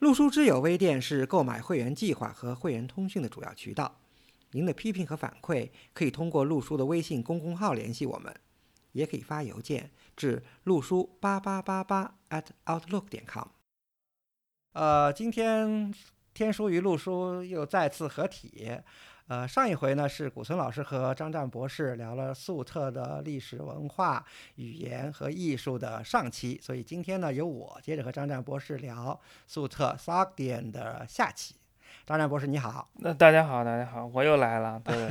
陆书之友微店是购买会员计划和会员通讯的主要渠道。您的批评和反馈可以通过陆书的微信公众号联系我们，也可以发邮件至陆书八八八八 at outlook 点 com。呃，今天天书与陆书又再次合体。呃，上一回呢是古村老师和张湛博士聊了粟特的历史文化、语言和艺术的上期，所以今天呢由我接着和张湛博士聊粟特 Sogdian 的下期。张湛博士你好，那大家好，大家好，我又来了，对对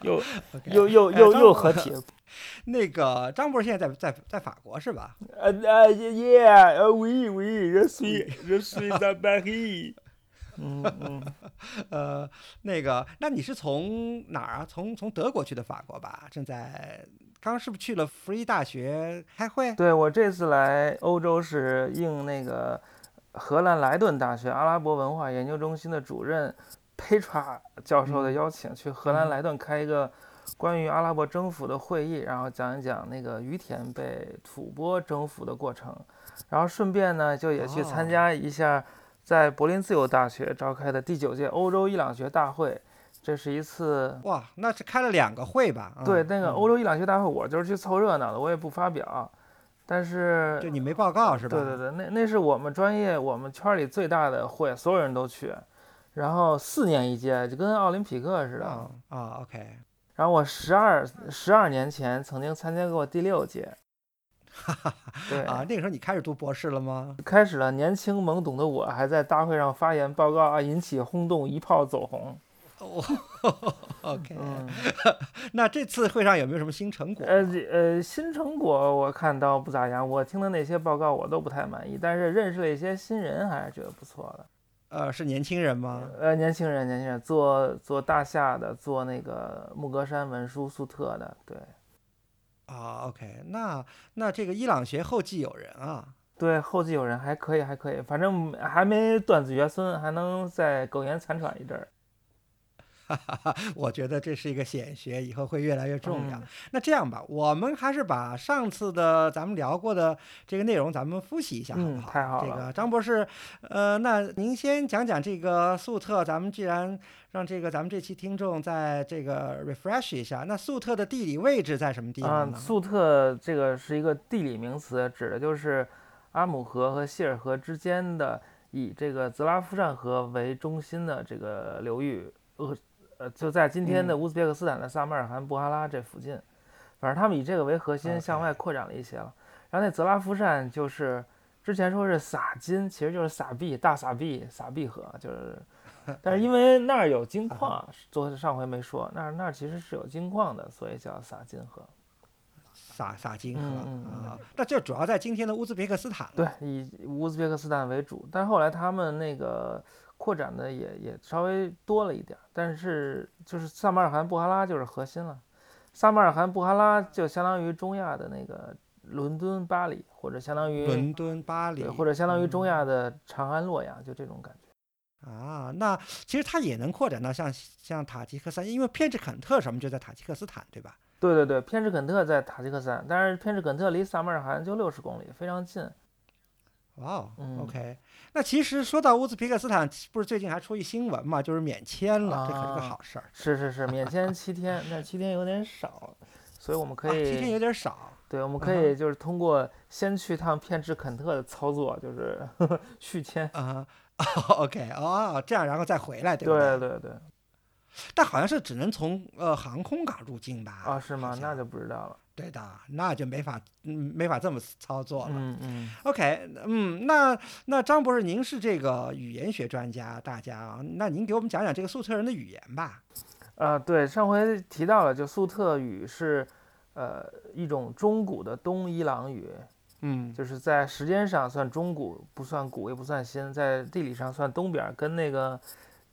对，又又又又又合体。那个张博士现在在在在法国是吧？呃呃，Yeah，We We，Je suis，Je suis à Paris。嗯嗯，呃，那个，那你是从哪儿啊？从从德国去的法国吧？正在刚是不是去了弗里大学开会？对我这次来欧洲是应那个荷兰莱顿大学阿拉伯文化研究中心的主任 Petra 教授的邀请，去荷兰莱顿开一个关于阿拉伯征服的会议，然后讲一讲那个于田被吐蕃征服的过程，然后顺便呢就也去参加一下。在柏林自由大学召开的第九届欧洲伊朗学大会，这是一次哇，那是开了两个会吧？对，那个欧洲伊朗学大会，我就是去凑热闹的，我也不发表。但是就你没报告是吧？对对对，那那是我们专业我们圈里最大的会，所有人都去。然后四年一届，就跟奥林匹克似的啊。OK。然后我十二十二年前曾经参加过第六届。哈 哈，对啊，那个时候你开始读博士了吗？开始了，年轻懵懂的我还在大会上发言报告啊，引起轰动，一炮走红。哦，OK，那这次会上有没有什么新成果？呃呃，新成果我看倒不咋样，我听的那些报告我都不太满意，但是认识了一些新人，还是觉得不错的。呃，是年轻人吗？呃，年轻人，年轻人，做做大夏的，做那个木格山文书粟特的，对。啊，OK，那那这个伊朗学后继有人啊？对，后继有人还可以，还可以，反正还没断子绝孙，还能再苟延残喘一阵儿。我觉得这是一个显学，以后会越来越重要。那这样吧，我们还是把上次的咱们聊过的这个内容，咱们复习一下，好不好？太好了。这个张博士，呃，那您先讲讲这个粟特。咱们既然让这个咱们这期听众在这个 refresh 一下，那粟特的地理位置在什么地方呢？粟特这个是一个地理名词，指的就是阿姆河和谢尔河之间的以这个泽拉夫善河为中心的这个流域。呃。呃，就在今天的乌兹别克斯坦的萨马尔罕布哈拉这附近，反正他们以这个为核心向外扩展了一些了。然后那泽拉夫善就是之前说是撒金，其实就是撒币，大撒币，撒币河就是，但是因为那儿有金矿，昨上回没说，那儿那儿其实是有金矿的，所以叫撒金河，撒撒金河啊。那这主要在今天的乌兹别克斯坦，对，以乌兹别克斯坦为主，但是后来他们那个。扩展的也也稍微多了一点，但是就是萨马尔罕布哈拉就是核心了。萨马尔罕布哈拉就相当于中亚的那个伦敦、巴黎，或者相当于伦敦、巴黎，或者相当于中亚的长安、洛阳，就这种感觉。啊，那其实它也能扩展到像像塔吉克斯坦，因为偏执肯特什么就在塔吉克斯坦，对吧？对对对，偏执肯特在塔吉克斯坦，但是偏执肯特离萨马尔罕就六十公里，非常近。哇哦，OK。那其实说到乌兹别克斯坦，不是最近还出一新闻嘛？就是免签了，这可是个好事儿。是是是，免签七天，那七天有点少，所以我们可以七天有点少。对，我们可以就是通过先去趟偏执肯特的操作，就是 续签啊。OK，哦，这样然后再回来，对吧？对对对。但好像是只能从呃航空港入境吧？啊，是吗？那就不知道了。对的，那就没法，嗯，没法这么操作了。嗯嗯。OK，嗯，那那张博士，您是这个语言学专家，大家啊，那您给我们讲讲这个粟特人的语言吧。呃，对，上回提到了，就粟特语是，呃，一种中古的东伊朗语，嗯，就是在时间上算中古，不算古也不算新，在地理上算东边儿，跟那个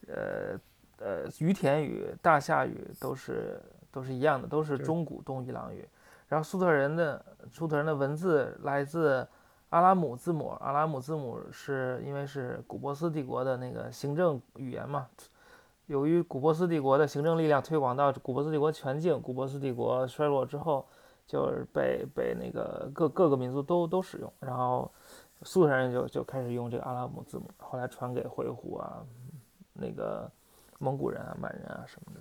呃呃于田语、大夏语都是都是一样的，都是是中古东伊朗语。然后粟特人的粟特人的文字来自阿拉姆字母，阿拉姆字母是因为是古波斯帝国的那个行政语言嘛。由于古波斯帝国的行政力量推广到古波斯帝国全境，古波斯帝国衰落之后，就是被被那个各各个民族都都使用，然后粟特人就就开始用这个阿拉姆字母，后来传给回鹘啊，那个蒙古人啊、满人啊什么的。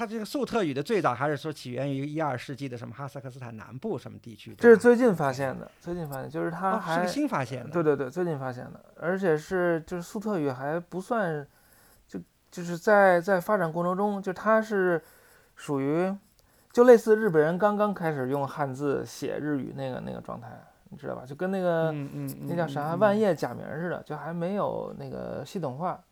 它这个粟特语的最早还是说起源于一二世纪的什么哈萨克斯坦南部什么地区？这是最近发现的，最近发现就是它哦是还、个新发现的。对对对，最近发现的，而且是就是粟特语还不算，就就是在在发展过程中，就它是属于就类似日本人刚刚开始用汉字写日语那个那个状态，你知道吧？就跟那个、嗯嗯嗯，那叫啥嗯万叶假名似的，就还没有那个系统化，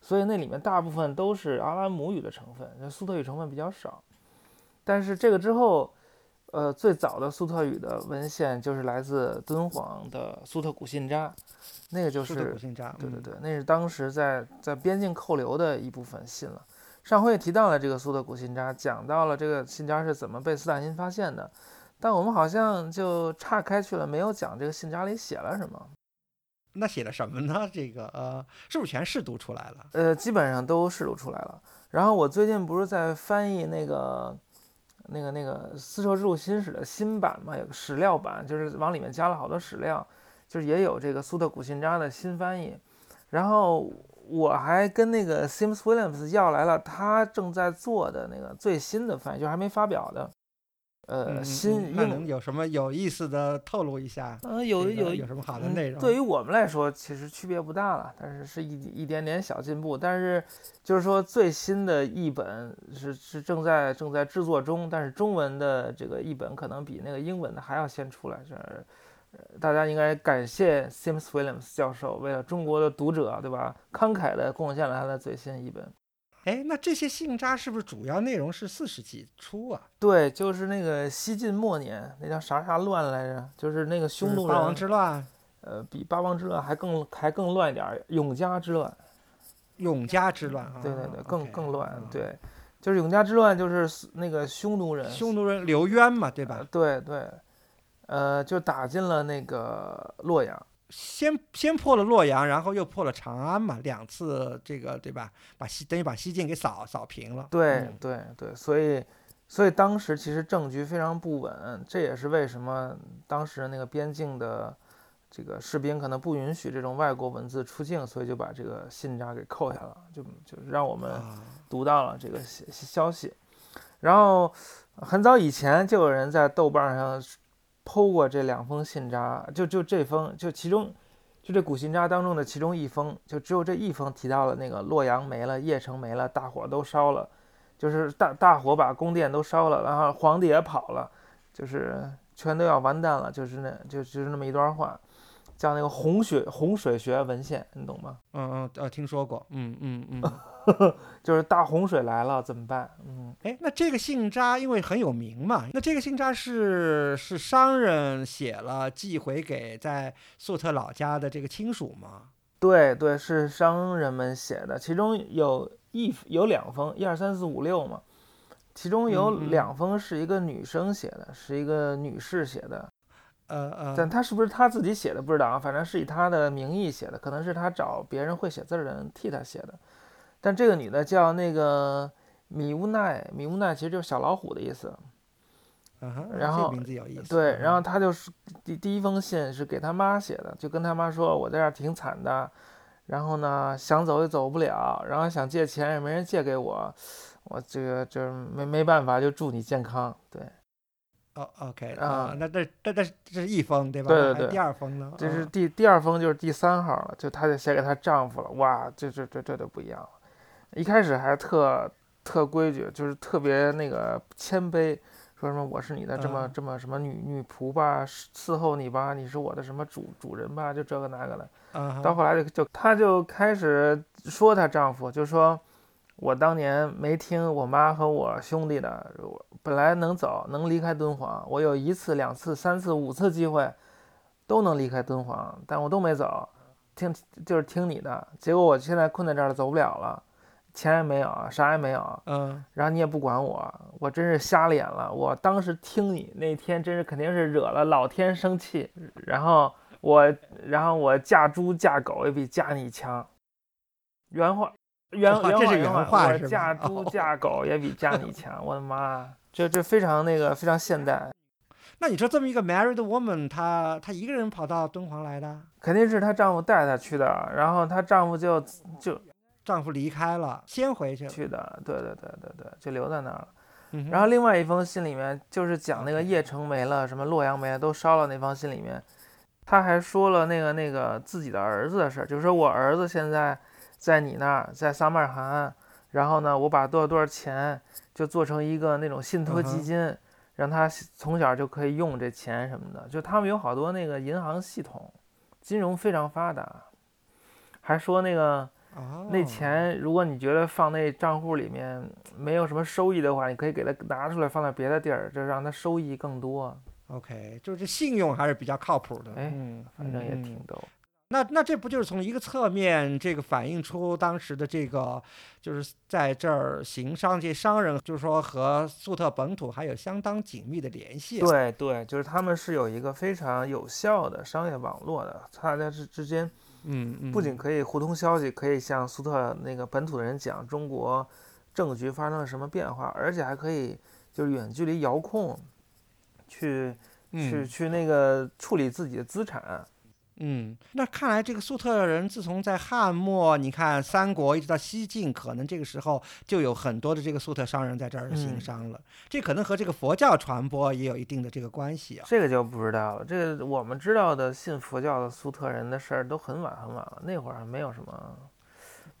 所以那里面大部分都是阿拉姆语的成分，那粟特语成分比较少。但是这个之后，呃，最早的粟特语的文献就是来自敦煌的粟特古信札，那个就是对对对，那是当时在在边境扣留的一部分信了。上回也提到了这个粟特古信札，讲到了这个信札是怎么被斯大林发现的，但我们好像就岔开去了，没有讲这个信札里写了什么。那写的什么呢？这个呃，是不是全试读出来了？呃，基本上都试读出来了。然后我最近不是在翻译那个、那个、那个《丝绸之路新史》的新版嘛，有史料版，就是往里面加了好多史料，就是也有这个苏特古信札的新翻译。然后我还跟那个 Sims Williams 要来了他正在做的那个最新的翻译，就还没发表的，呃，新嗯那能有什么有意思的透露一下？嗯、有有有什么好的嗯内容？对于我们来说，其实区别不大了，但是是一一点点小进步。但是就是说，最新的译本是是正在正在制作中，但是中文的这个译本可能比那个英文的还要先出来。这呃大家应该感谢 Sims Williams 教授，为了中国的读者，对吧，慷慨的贡献了他的最新译本。哎，那这些信札是不是主要内容是四世纪初啊？对，就是那个西晋末年，那叫啥啥乱来着？就是那个匈奴八王人，之乱、呃，比八王之乱还更还更乱一点儿，永嘉之乱。永嘉之乱啊。对对对，更更乱嗯。对，就是永嘉之乱，就是那个匈奴人，匈奴人刘渊嘛，对呃吧？对对，呃，就打进了那个洛阳。先先破了洛阳，然后又破了长安嘛，两次这个对吧？把西等于把西晋给扫扫平了。对嗯对对，所以所以当时其实政局非常不稳，这也是为什么当时那个边境的这个士兵可能不允许这种外国文字出境，所以就把这个信札给扣下了，就就让我们啊，读到了这个消消息。然后很早以前就有人在豆瓣上剖过这两封信札，就就这封，就其中就这古信札当中的其中一封，就只有这一封提到了那个洛阳没了，邺城没了，大火都烧了，就是大大火把宫殿都烧了，然后皇帝也跑了，就是全都要完蛋了，就是那就就是那么一段话。叫那个洪水洪水学文献，你懂吗？嗯嗯呃，听说过，嗯嗯嗯。就是大洪水来了怎么办？嗯，哎，那这个信札因为很有名嘛，那这个信札是是商人写了寄回给在粟特老家的这个亲属吗？对对，是商人们写的，其中有一有两封，一二三四五六嘛，其中有两封是一个女生写的，是一个女士写的，呃呃，但他是不是他自己写的不知道啊，反正是以他的名义写的，可能是他找别人会写字儿的人替他写的。但这个女的叫那个米乌奈，米乌奈其实就是小老虎的意思。嗯哼，然后名字有意思。对，嗯然后他就是第第一封信是给他妈写的，就跟他妈说，我在这儿挺惨的，然后呢想走也走不了，然后想借钱也没人借给我，我这个就是没没办法，就祝你健康。对，哦，OK 啊啊，那这这这这是一封对吧？第二封呢？这是嗯第第二封就是第三号了，就她就写给她丈夫了，哇，这这这这就不一样了，一开始还特特规矩，就是特别那个谦卑。说什么我是你的这么嗯这么什么女女仆吧，伺候你吧，你是我的什么主主人吧，就这个那个的。到后来就就她就开始说她丈夫，就说我当年没听我妈和我兄弟的，我本来能走能离开敦煌，我有一次两次三次五次机会，都能离开敦煌，但我都没走，听就是听你的。结果我现在困在这儿了，走不了了，钱也没有，啥也没有，嗯，然后你也不管我，我真是瞎了眼了。我当时听你那天，真是肯定是惹了老天生气，然后我，然后我嫁猪嫁狗也比嫁你强。原话，原原话这是原话是吧嫁猪哦嫁狗也比嫁你强。我的妈，这这非常那个非常现代。那你说这么一个 married woman，她她一个人跑到敦煌来的，肯定是她丈夫带她去的，然后她丈夫就就丈夫离开了，先回去了。去的，对对对对对，就留在那儿了。嗯然后另外一封信里面就是讲那个邺城没了，什么洛阳没了，都烧了。那封信里面，他还说了那个那个自己的儿子的事儿，就是说我儿子现在在你那儿，在撒马尔罕，然后呢，我把多少多少钱就做成一个那种信托基金，让他从小就可以用这钱什么的。就他们有好多那个银行系统，金融非常发达，还说那个。哦，那钱，如果你觉得放那账户里面没有什么收益的话，你可以给它拿出来放在别的地儿，这让它收益更多。OK，就是这信用还是比较靠谱的。哎嗯，反正也嗯挺逗。那那这不就是从一个侧面，这个反映出当时的这个，就是在这儿行商这些商人，就是说和粟特本土还有相当紧密的联系。，对对，就是他们是有一个非常有效的商业网络的，大家之之间嗯嗯，不仅可以互通消息，可以向苏特那个本土的人讲中国政局发生了什么变化，而且还可以就是远距离遥控，去去嗯去那个处理自己的资产。嗯，那看来这个粟特人自从在汉末，你看三国一直到西晋，可能这个时候就有很多的这个粟特商人在这儿行嗯商了。这可能和这个佛教传播也有一定的这个关系啊。这个就不知道了。这个我们知道的信佛教的粟特人的事儿都很晚很晚了，那会儿还没有什么。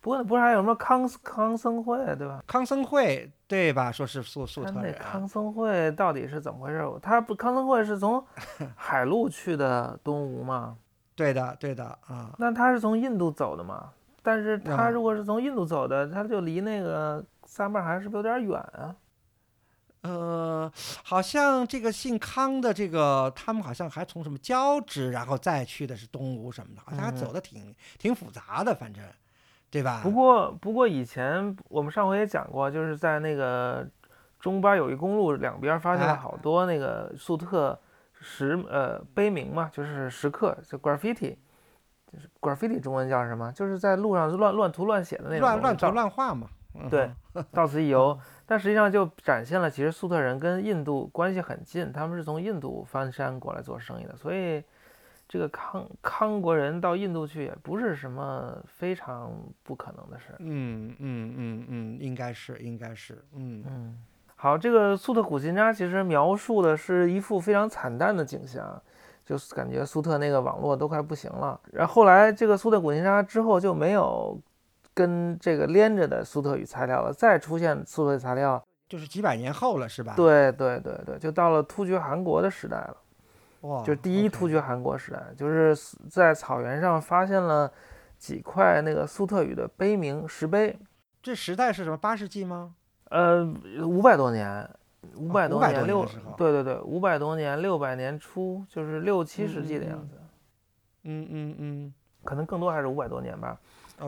不过不是还有什么康康僧会对吧？康僧会对吧？说是粟粟特人，康僧会到底是怎么回事？他不康僧会是从 海路去的东吴吗？对的对的啊。那他是从印度走的嘛？但是啊他如果是从印度走的，他就离那个撒马尔罕是不是有点远啊？呃，好像这个姓康的这个，他们好像还从什么交趾，然后再去的是东吴什么的，好像还嗯走的挺、挺复杂的，反正，对吧？不过不过以前我们上回也讲过，就是在那个中巴友谊公路两边发现了哎好多那个粟特石呃碑铭嘛，就是石刻，就 graffiti，就是 graffiti 中文叫什么？就是在路上乱乱涂乱写的那种乱乱涂乱画嘛。嗯对，到此一游。但实际上就展现了，其实粟特人跟印度关系很近，他们是从印度翻山过来做生意的，所以这个康康国人到印度去也不是什么非常不可能的事儿。嗯嗯嗯嗯，应该是应该是，嗯嗯，好，这个粟特古琴扎其实描述的是一幅非常惨淡的景象，就是感觉苏特那个网络都快不行了。然后后来这个粟特古琴扎之后就没有跟这个连着的苏特语材料了，再出现苏特语材料，就是几百年后了，是吧？，对对对对，就到了突厥汗国的时代了，哇，就是第一突厥汗国时代，就是在草原上发现了几块那个粟特语的碑铭石碑，这时代是什么？八世纪吗？呃，五百多年，五百多多年，六对对对，五百多年，六百年初，就是六七世纪的样嗯子，嗯嗯嗯可能更多还是五百多年吧。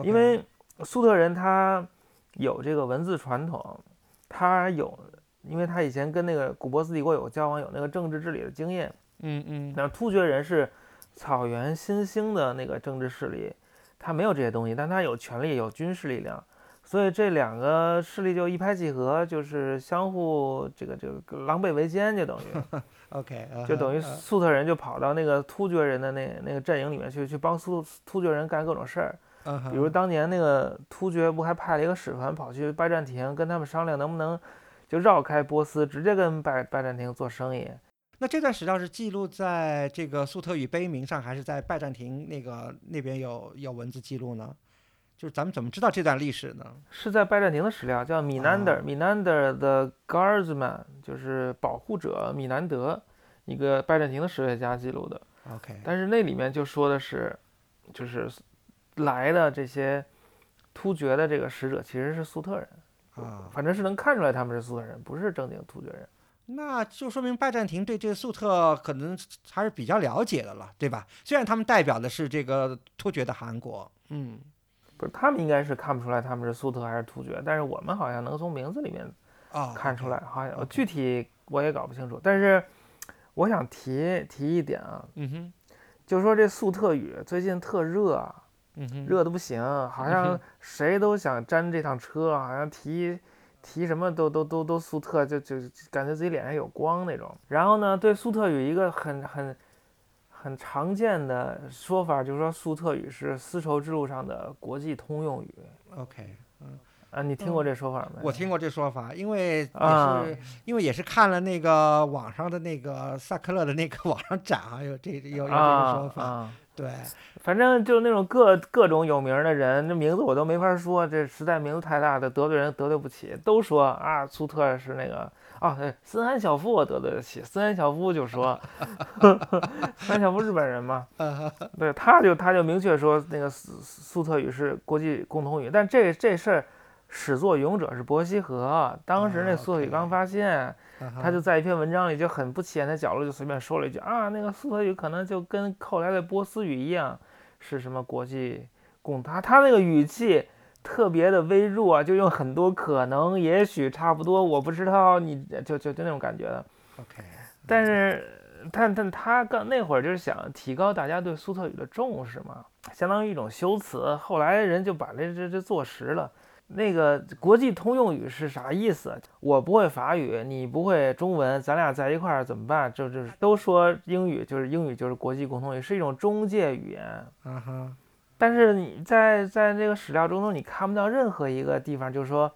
因为粟特人他有这个文字传统，他有，因为他以前跟那个古波斯帝国有交往，有那个政治治理的经验。嗯嗯那突厥人是草原新兴的那个政治势力，他没有这些东西，但他有权力，有军事力量，所以这两个势力就一拍即合，就是相互这个这个狼狈为奸，就等于，OK，就等于呃粟特人就跑到那个突厥人的那那个阵营里面去，去帮突突厥人干各种事儿。嗯比如当年那个突厥不还派了一个使团跑去拜占庭，跟他们商量能不能就绕开波斯，直接跟拜拜占庭做生意。那这段史料是记录在这个粟特语碑铭上，还是在拜占庭那个那边有有文字记录呢？就是咱们怎么知道这段历史呢？是在拜占庭的史料，叫米南德啊，米南德的 Guardsman，就是保护者米南德，一个拜占庭的史学家记录的。OK，但是那里面就说的是，就是来的这些突厥的这个使者其实是粟特人，啊，反正是能看出来他们是粟特人，不是正经突厥人。那就说明拜占庭对这个粟特可能还是比较了解的了，对吧？虽然他们代表的是这个突厥的汗国，嗯，不是，他们应该是看不出来他们是粟特还是突厥，但是我们好像能从名字里面啊，看出来，好像具体我也搞不清楚。但是我想提提一点啊，嗯哼，就说这粟特语最近特热啊，嗯哼，热的不行，好嗯像谁都想沾这趟车，好像提提什么都都都都粟特，就就就感觉自己脸上有光那种。然后呢，对粟特语一个很很很常见的说法，就是说粟特语是丝绸之路上的国际通用语。OK，嗯啊，你听过这说法没？嗯我听过这说法，因为也啊是、因为也是看了那个网上的那个萨克勒的那个 网上展啊，有这有有这个啊说法，啊，对，反正就是那种各各种有名的人，这名字我都没法说，这实在名字太大的得罪人得罪不起，都说啊，苏特是那个啊，对，森安小夫我得罪得起，森安小夫就说，森安小夫日本人嘛，对，他就他就明确说那个苏苏特语是国际共同语，但这这事儿始作俑者是伯希和，当时那啊苏特语刚发现。嗯他就在一篇文章里就很不起眼的角落就随便说了一句啊，那个苏特语可能就跟后来的波斯语一样，是什么国际共他他那个语气特别的微弱，就用很多可能、也许、差不多，我不知道，你就就就那种感觉的。OK，但是，但但他刚那会儿就是想提高大家对苏特语的重视嘛，相当于一种修辞。后来人就把这这这坐实了。那个国际通用语是啥意思？我不会法语，你不会中文，咱俩在一块儿怎么办？就就是都说英语，就是英语就是国际共同语，是一种中介语言。但是你在在这个史料中头，你看不到任何一个地方，就是说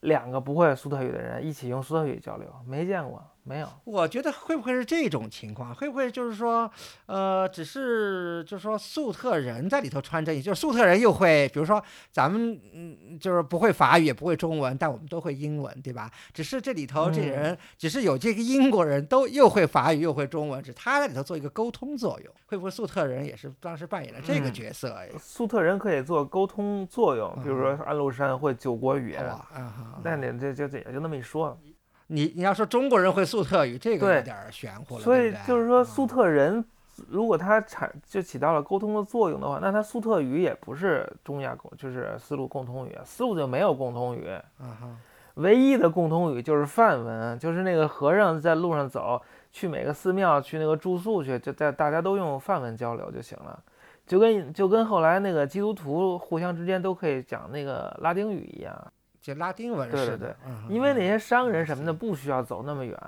两个不会苏特语的人一起用苏特语交流，没见过，没有。我觉得会不会是这种情况？会不会就是说，呃，只是就是说粟特人在里头穿针也，就是粟特人又会，比如说咱们嗯，就是不会法语也不会中文，但我们都会英文，对吧？只是这里头这嗯人，只是有这个英国人都又会法语又会中文，只是他在里头做一个沟通作用。会不会粟特人也是当时扮演了这个嗯角色？哎，粟特人可以做沟通作用，比如说安禄山会九国语言，那你这就这也就那么一说。你你要说中国人会粟特语，这个对有点儿玄乎了，所以就是说，啊粟特人如果他产就起到了沟通的作用的话，那他粟特语也不是中亚共，就是丝路共通语，丝路就没有共通语，唯一的共通语就是梵文，就是那个和尚在路上走，去每个寺庙去那个住宿去，就在大家都用梵文交流就行了。就跟就跟后来那个基督徒互相之间都可以讲那个拉丁语一样，就拉丁文对对似的，嗯因为那嗯些商人什么的不需要走那么远，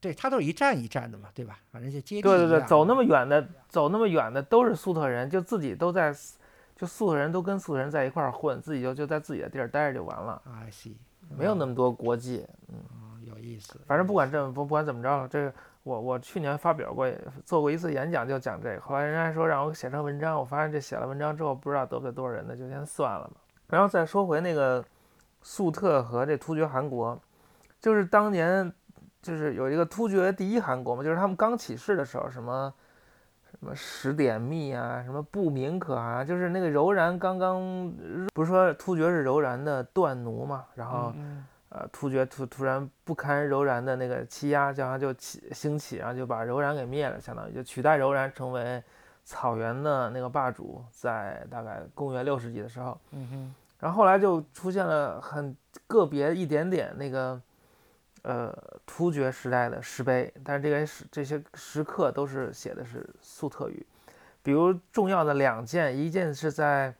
对他都是一站一站的嘛，对吧？反正就接地对对对，走那么远的，走那么远的都是粟特人，就自己都在，就粟特人都跟粟特人在一块儿混，自己就就在自己的地儿待着就完了，I see，没有那么多国际。嗯有意思。反正不管这不不管怎么着，这个我我去年发表过做过一次演讲，就讲这个。后来人家说让我写成文章，我发现这写了文章之后不知道得罪多少人呢，就先算了吧。然后再说回那个粟特和这突厥汗国，就是当年就是有一个突厥第一汗国嘛，就是他们刚起事的时候，什么什么十点密啊，什么不明可汗啊，就是那个柔然刚刚不是说突厥是柔然的断奴嘛，然后。嗯呃，突厥突突然不堪柔然的那个欺压，然后就起兴起，然后就把柔然给灭了，相当于就取代柔然成为草原的那个霸主，在大概公元六世纪的时候，嗯哼，然后后来就出现了很个别一点点那个呃突厥时代的石碑，但是这个石这些石刻都是写的是粟特语，比如重要的两件，一件是在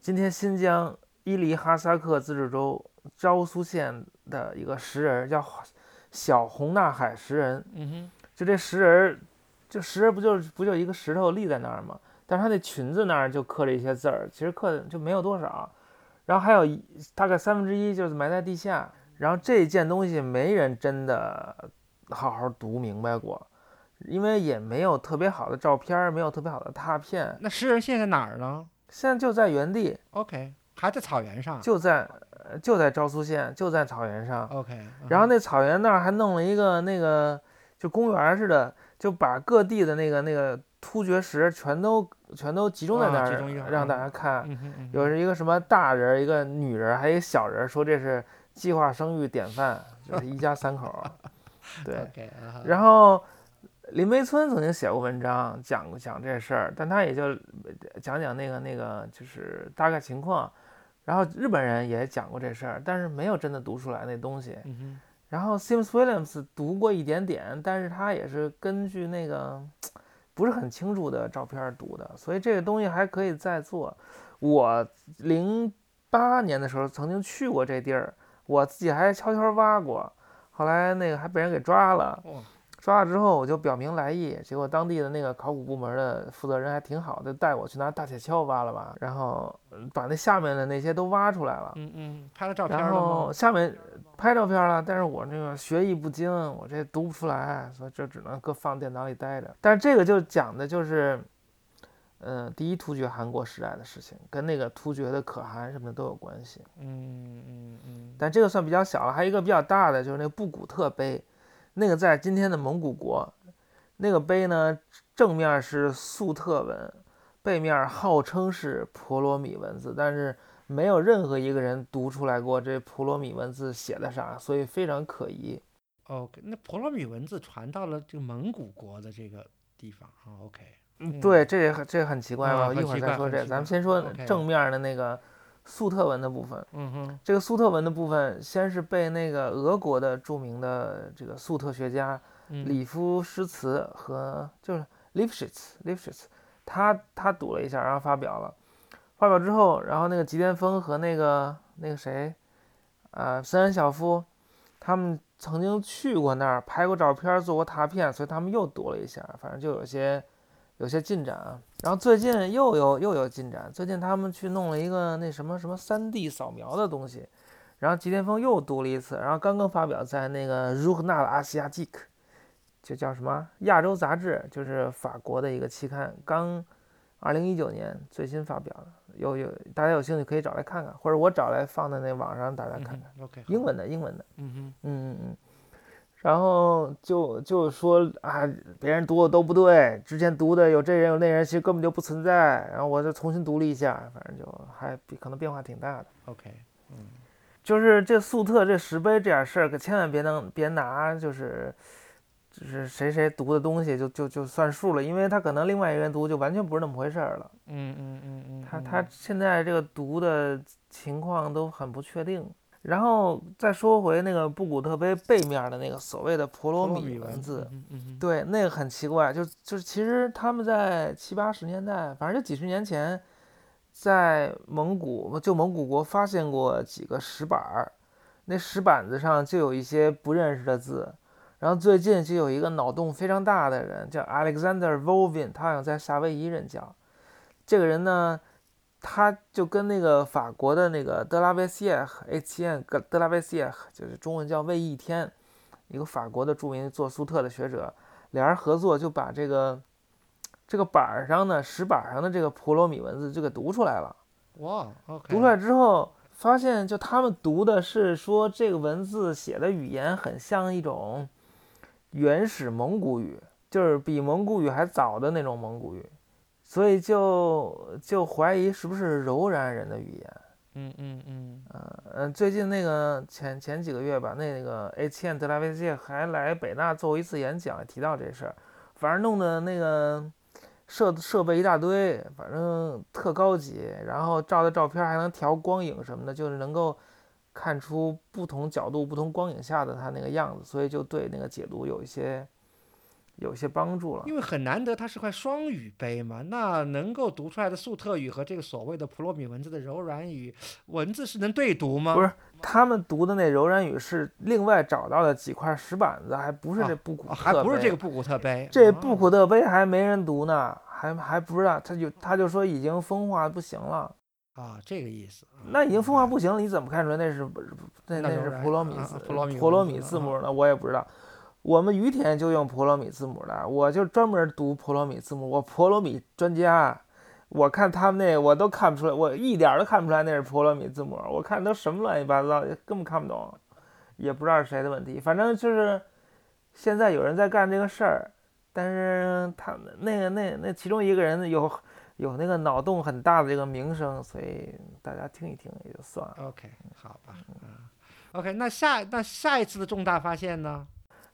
今天新疆伊犁哈萨克自治州昭苏县的一个石人儿，叫小红纳海石人。嗯哼，就这石人儿，就石人儿不就是不就一个石头立在那儿吗？但是他那裙子那儿就刻了一些字儿，其实刻的就没有多少。然后还有一大概三分之一就是埋在地下。然后这件东西没人真的好好读明白过，因为也没有特别好的照片儿，没有特别好的拓片。那诗人现在在哪儿呢现在就在原地，？OK，还在草原上。就在呃就在昭苏县，就在草原上。OK，嗯然后那草原那儿还弄了一个那个就公园似的，就把各地的那个那个突厥石全都全都集中在那儿，儿让大家看。有一个什么大人儿，一个女人儿，还有一个小人儿，说这是计划生育典范，就是一家三口儿。对然后林梅村曾经写过文章讲过讲这事儿，但他也就讲讲那个那个就是大概情况。然后日本人也讲过这事儿，但是没有真的读出来那东西。嗯，然后 Sims Williams 读过一点点，但是他也是根据那个不是很清楚的照片读的，所以这个东西还可以再做。我零八年的时候曾经去过这地儿，我自己还悄悄挖过，后来那个还被人给抓了。哇，抓了之后，我就表明来意，结果当地的那个考古部门的负责人还挺好的，带我去拿大铁锹挖了挖，然后呃把那下面的那些都挖出来了。嗯嗯，拍了照片？下面拍照片了，但是我那个学艺不精，我这读不出来，所以这只能搁放电脑里待着。但是这个就讲的就是，嗯，第一突厥汗国时代的事情，跟那个突厥的可汗什么的都有关系。嗯嗯嗯，但这个算比较小了，还有一个比较大的就是那个布古特碑，那个在今天的蒙古国，那个碑呢正面是粟特文，背面号称是婆罗米文字，但是没有任何一个人读出来过这婆罗米文字写的啥，所以非常可疑。OK，那婆罗米文字传到了这个蒙古国的这个地方啊。OK，嗯对，这也很这也很奇怪吧？啊一会儿再说这，咱们先说正面的那个粟特文的部分。嗯哼，这个粟特文的部分，先是被那个俄国的著名的这个粟特学家嗯里夫施茨和就是 Lifshitz，他他读了一下，然后发表了。发表之后，然后那个吉田丰和那个那个谁，呃，森山小夫，他们曾经去过那儿，拍过照片，做过拓片，所以他们又读了一下，反正就有些有些进展啊。然后最近又有又有进展，最近他们去弄了一个那什么什么 3D 扫描的东西，然后吉田峰又读了一次，然后刚刚发表在那个 r u g n a l Asiatic，就叫什么亚洲杂志，就是法国的一个期刊，刚二零一九年最新发表的，有有大家有兴趣可以找来看看，或者我找来放在那网上大家看看，嗯，OK，英，文的英文的，嗯哼，嗯嗯嗯。然后就就说啊，别人读的都不对，之前读的有这人有那人，其实根本就不存在。然后我就重新读了一下，反正就还比可能变化挺大的。OK，嗯就是这粟特这石碑这点事儿，可千万别能别拿就是就是谁谁读的东西就就就算数了，因为他可能另外一个人读就完全不是那么回事儿了。嗯嗯嗯嗯，他他现在这个读的情况都很不确定。然后再说回那个布古特碑背面的那个所谓的婆罗米文字，，嗯嗯嗯对，那个很奇怪，就就是其实他们在七八十年代，反正就几十年前，在蒙古就蒙古国发现过几个石板儿，那石板子上就有一些不认识的字。然后最近就有一个脑洞非常大的人，叫 Alexander Volvin，他好像在夏威夷任教。这个人呢，他就跟那个法国的那个德拉维西耶 H N 德拉维西耶，就是中文叫魏一天，一个法国的著名做苏特的学者，俩人合作就把这个这个板儿上的石板上的这个婆罗米文字就给读出来了。哇读出来之后，发现就他们读的是说这个文字写的语言很像一种原始蒙古语，就是比蒙古语还早的那种蒙古语，所以就就怀疑是不是柔然人的语言。嗯嗯嗯嗯，最近那个前前几个月吧，那个 H N 德拉维谢还来北大做过一次演讲，也提到这事儿，反正弄的那个设设备一大堆，反正特高级，然后照的照片还能调光影什么的，就是能够看出不同角度、不同光影下的它那个样子，所以就对那个解读有一些有些帮助了。因为很难得它是块双语碑嘛，那能够读出来的粟特语和这个所谓的普罗米文字的柔软语文字是能对读吗？不是他们读的那柔然语是另外找到的几块石板子，还不是这布古哦，特还不是这个布古特碑，哦这布古特碑还没人读呢，还还不知道，他就他就说已经风化不行了，啊，这个意思。那已经风化不行了，你怎么看出来那是那那是那柔然啊婆罗米字普罗米字母呢？我也不知道。我们于田就用婆罗米字母的，我就专门读婆罗米字母，我婆罗米专家。我看他们那我都看不出来，我一点都看不出来那是婆罗米字母，我看都什么乱七八糟，根本看不懂，也不知道是谁的问题。反正就是现在有人在干这个事儿，但是他那个那那其中一个人有有那个脑洞很大的这个名声，所以大家听一听也就算了。OK，好吧，嗯，OK，那下那下一次的重大发现呢？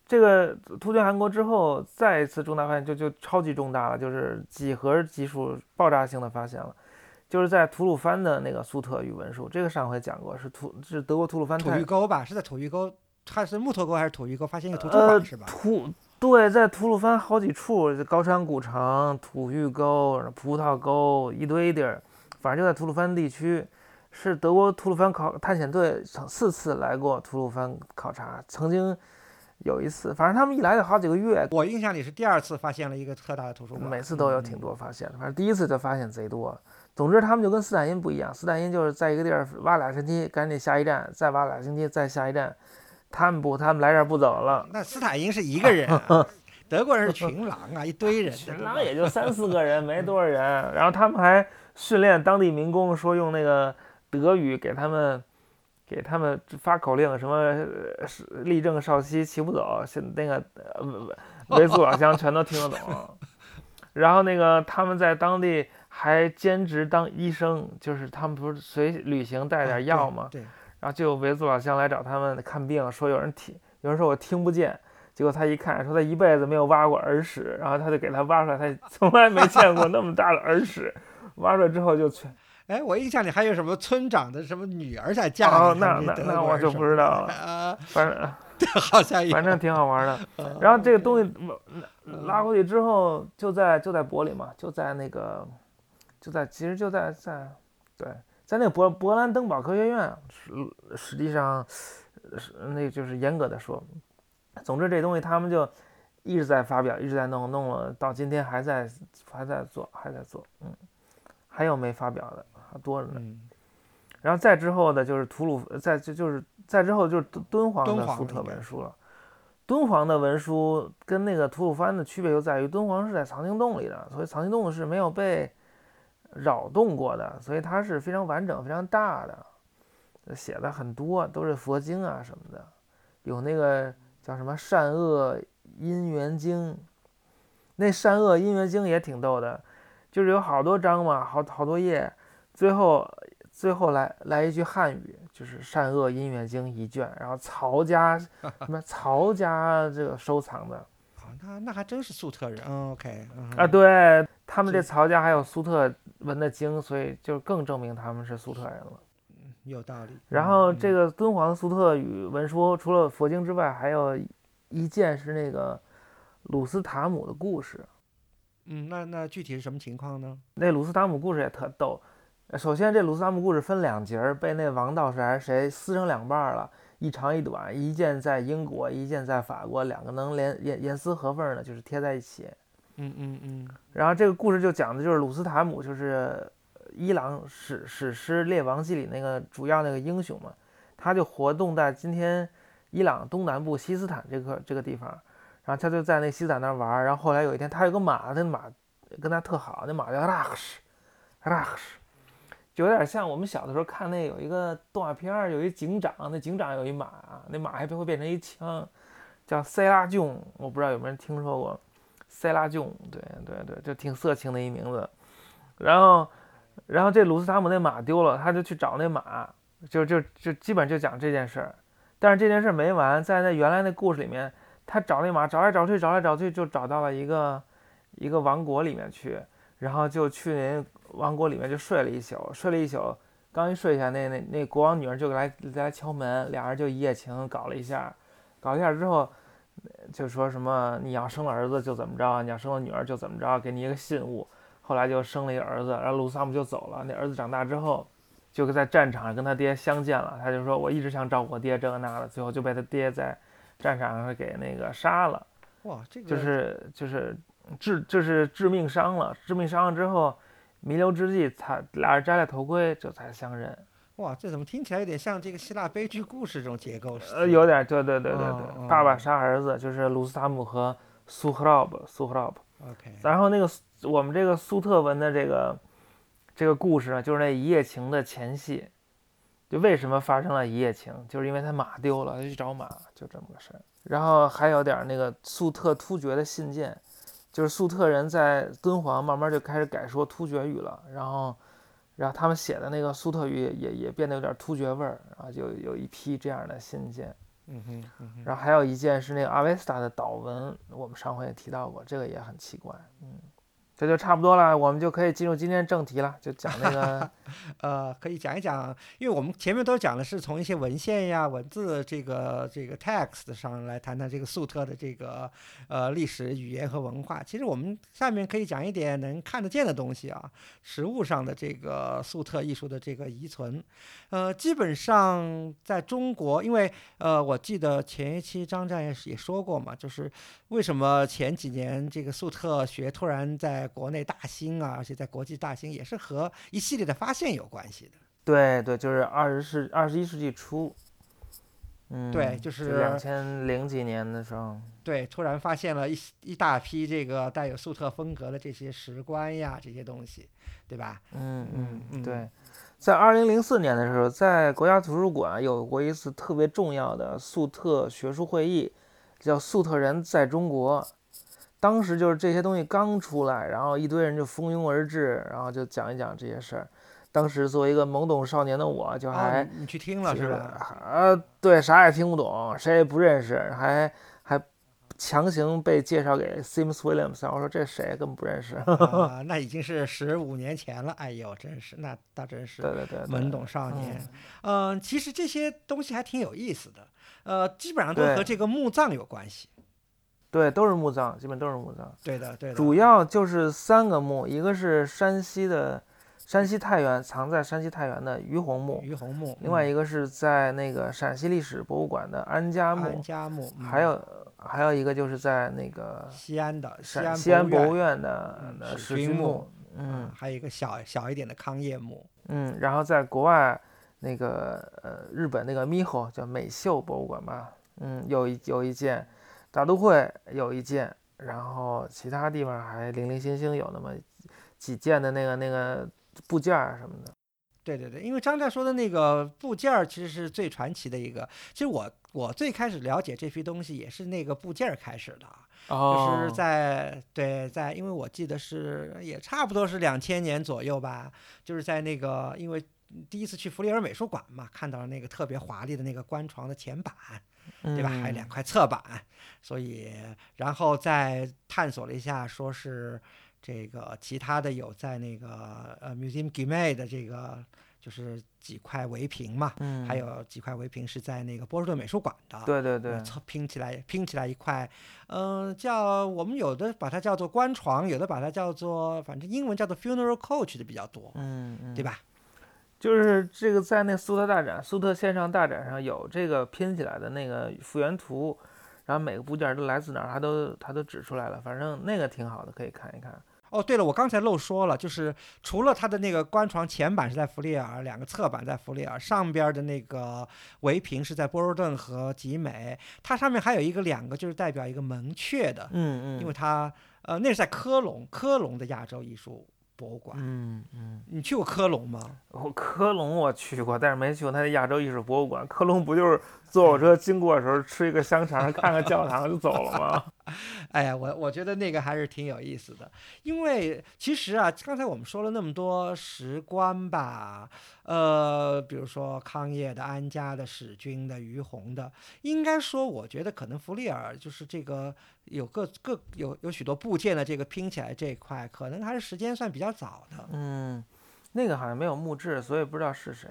这个突厥韩国之后，再一次重大发现就就超级重大了，就是几何级数爆炸性的发现了，就是在吐鲁番的那个粟特语文书，这个上回讲过，是吐是德国吐鲁番吐太峪沟吧？是在吐峪沟，它是木头沟还是吐峪沟发现一个图书呃馆是吧？吐对，在吐鲁番好几处，高山古城、吐峪沟、葡萄沟一堆地儿，反正就在吐鲁番地区。是德国吐鲁番考探险队曾四次来过吐鲁番考察，曾经有一次，反正他们一来就好几个月，我印象里是第二次发现了一个特大的图书馆，每次都有挺多发现的，反正第一次就发现贼多。总之，他们就跟斯坦因不一样，斯坦因就是在一个地儿挖俩星期，赶紧下一站，再挖俩星期，再下一站。他们不，他们来这儿不走了。那斯坦因是一个人、啊，德国人是群狼啊，一堆人，群狼也就三四个人，没多少人。然后他们还训练当地民工，说用那个德语给他们给他们发口令，什么立正、稍息、齐步走，现那个呃维族老乡全都听得懂。然后那个他们在当地还兼职当医生，就是他们不是随旅行带点药吗？对，然后就有维族老乡来找他们看病，说有人听，有人说我听不见，结果他一看，说他一辈子没有挖过耳屎，然后他就给他挖出来，他从来没见过那么大的耳屎，挖出来之后就全。哎，我印象里还有什么村长的什么女儿在嫁哦，那那那我就不知道了，啊，反正，好像反正挺好玩的。嗯然后这个东西拉过去之后，就在就在柏林嘛，就在那个就在其实就在在对在那个勃勃兰登堡科学院，实实际上是那就是严格的说，总之这东西他们就一直在发表，一直在弄，弄了到今天还在还在做，还在做，嗯，还有没发表的，还多着呢。嗯，然后再之后的就是吐鲁，再就就是再之后就是敦敦煌的苏特文书了。敦煌的文书跟那个吐鲁番的区别就在于，敦煌是在藏经洞里的，所以藏经洞是没有被扰动过的，所以它是非常完整、非常大的，写的很多都是佛经啊什么的，有那个叫什么善恶因缘经，那善恶因缘经也挺逗的，就是有好多章嘛，好好多页，最后最后来来一句汉语，就是善恶因缘经一卷，然后曹家 什么曹家这个收藏的好，那那还真是粟特人，嗯，OK，嗯啊，对他们这曹家还有粟特文的经，所以就更证明他们是粟特人了。有道理。然后这个，敦煌粟特语文书，除了佛经之外，还有一件是那个鲁斯塔姆的故事。嗯，那那具体是什么情况呢？那鲁斯塔姆故事也特逗。呃首先，这鲁斯塔姆故事分两节儿，被那王道士还是谁撕成两半儿了，一长一短，一件在英国，一件在法国，两个能连严严丝合缝儿的，就是贴在一起。嗯嗯嗯，然后这个故事就讲的就是鲁斯塔姆，就是伊朗史史诗《列王记》里那个主要那个英雄嘛，他就活动在今天伊朗东南部西斯坦这个这个地方，然后他就在那西斯坦那儿玩儿，然后后来有一天他有个马，那马跟他特好，那马叫 Raksh，Raksh，就有点像我们小的时候看那有一个动画片儿，有一警长，那警长有一马，那马还会变成一枪，叫塞拉囧，我不知道有没有人听说过。塞拉囧，对对对，就挺色情的一名字。然后，然后这鲁斯塔姆那马丢了，他就去找那马，就就就基本就讲这件事儿。但是这件事儿没完，在那原来那故事里面，他找那马找来找去，找来找去，就找到了一个一个王国里面去，然后就去那王国里面就睡了一宿，睡了一宿，刚一睡下，那那那国王女儿就来来敲门，俩人就一夜情搞了一下，搞一下之后。就说什么你要生了儿子就怎么着，你要生了女儿就怎么着，给你一个信物。后来就生了一个儿子，然后鲁萨姆就走了。那儿子长大之后，就在战场上跟他爹相见了。他就说我一直想照顾我爹这个那的，最后就被他爹在战场上给那个杀了，哇，这个就是就是致就是致命伤了。致命伤了之后，弥留之际才俩人摘了头盔，这才相认。哇，这怎么听起来有点像这个希腊悲剧故事这种结构？呃，有点对对对对哦对，爸爸哦杀儿子就是鲁斯塔姆和苏赫拉布苏赫拉布。OK，然后那个我们这个苏特文的这个这个故事呢，就是那一夜情的前戏。就为什么发生了一夜情，就是因为他马丢了，他去找马，就这么个事儿。然后还有点那个粟特突厥的信件，就是粟特人在敦煌慢慢就开始改说突厥语了，然后然后他们写的那个粟特语也也变得有点突厥味儿，然后就有一批这样的信件。嗯哼，嗯哼，然后还有一件是那个阿维斯塔的祷文，我们上回也提到过，这个也很奇怪。嗯，这就差不多了，我们就可以进入今天正题了，就讲那个 呃，可以讲一讲，因为我们前面都讲的是从一些文献呀、文字这个这个 text 上来谈谈这个粟特的这个呃历史、语言和文化。其实我们下面可以讲一点能看得见的东西啊，实物上的这个粟特艺术的这个遗存。呃，基本上在中国，因为呃，我记得前一期张战也也说过嘛，就是为什么前几年这个粟特学突然在国内大兴啊，而且在国际大兴，也是和一系列的发现有关系的。对对，就是二十世二十一世纪初，嗯，对就就是两千零几年的时候，对，突然发现了一一大批这个带有粟特风格的这些石棺呀，这些东西，对吧？嗯嗯嗯对，在二零零四年的时候，在国家图书馆有过一次特别重要的粟特学术会议，叫“粟特人在中国”。当时就是这些东西刚出来，然后一堆人就蜂拥而至，然后就讲一讲这些事儿。当时作为一个懵懂少年的我，就还、哦、你去听了是吧？啊，对，啥也听不懂，谁也不认识，还还强行被介绍给 Sims Williams，我说这谁根本不认识。啊，那已经是十五年前了，哎呦，真是，那倒真是对对对，懵懂少年。嗯、其实这些东西还挺有意思的，呃，基本上都和这个墓葬有关系。对，都是墓葬，基本都是墓葬。对的，对的。主要就是三个墓，一个是山西的山西太原藏在山西太原的于洪墓，于洪墓，另外嗯一个是在那个陕西历史博物馆的安家墓安，家墓，嗯还有还有一个就是在那个西安的西陕安西安博物院，的史君墓史君墓，嗯嗯，还有一个小小一点的康业墓。嗯，然后在国外那个呃日本那个 Miho 叫美秀博物馆吧，嗯，有一有一件，大都会有一件，然后其他地方还零零星星有那么几件的那个那个部件儿什么的。对对对，因为张战说的那个部件儿其实是最传奇的一个。其实我我最开始了解这批东西也是那个部件儿开始的就是在对在，因为我记得是也差不多是两千年左右吧，就是在那个因为第一次去弗里尔美术馆嘛，看到了那个特别华丽的那个棺床的前板，对吧？还有两嗯块侧板，所以然后再探索了一下，说是这个其他的有在那个呃 Museum g i m e 的这个就是几块围屏嘛，嗯，还有几块围屏是在那个波士顿美术馆的。对对对呃，拼起来拼起来一块，嗯、叫我们有的把它叫做官床，有的把它叫做反正英文叫做 funeral coach 的比较多，嗯嗯，对吧？就是这个在那苏特大展、苏特线上大展上有这个拼起来的那个复原图，然后每个部件都来自哪儿，它都他都指出来了，反正那个挺好的，可以看一看。哦，对了，我刚才漏说了，就是除了它的那个官床前板是在弗利尔，两个侧板在弗利尔，上边儿的那个围屏是在波士顿和集美，它上面还有一个两个就是代表一个门阙的，嗯嗯，因为它呃那是在科隆，科隆的亚洲艺术博物馆。嗯嗯，你去过科隆吗？我科隆我去过，但是没去过他的亚洲艺术博物馆。科隆不就是坐火车经过的时候吃一个香肠，看个教堂就走了吗？哎呀，我我觉得那个还是挺有意思的，因为其实啊，刚才我们说了那么多石棺吧，呃，比如说康业的、安家的、史君的、于洪的，应该说，我觉得可能弗利尔就是这个有个各有有许多部件的这个拼起来这一块，可能还是时间算比较早的。嗯，那个好像没有墓志，所以不知道是谁。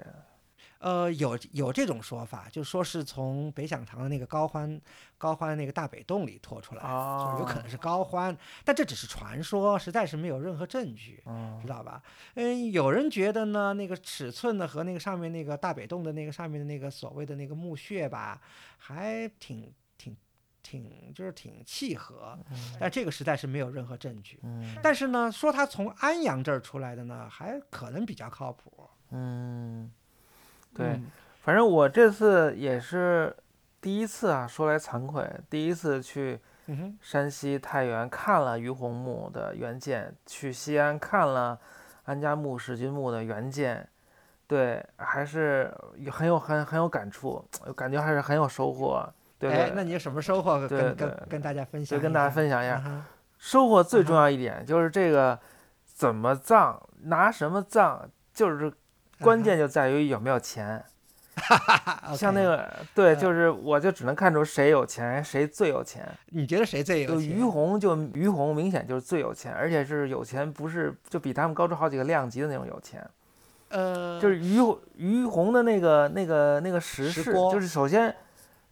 呃，有有这种说法，就说是从北响堂的那个高欢高欢那个大北洞里拖出来的，就有可哦能是高欢，但这只是传说，实在是没有任何证据。嗯知道吧？嗯，有人觉得呢，那个尺寸呢和那个上面那个大北洞的那个上面的那个所谓的那个墓穴吧，还挺挺挺就是挺契合，但这个实在是没有任何证据。嗯但是呢，说他从安阳这儿出来的呢，还可能比较靠谱。嗯，对，嗯反正我这次也是第一次啊，说来惭愧，第一次去山西太原看了于洪墓的原件，去西安看了安家墓、史君墓的原件，对，还是很有很很有感触，感觉还是很有收获。对那你有什么收获？对跟跟大家分享一下。就跟大家分享一下，嗯哼收获最重要一点就是这个怎么葬，拿什么葬，就是关键就在于有没有钱。像那个对，就是我就只能看出谁有钱，谁最有钱。你觉得谁最有就钱？于洪，就于洪明显就是最有钱，而且是有钱，不是就比他们高出好几个量级的那种有钱。呃，就是于于洪的那个那个那个石室，就是首先，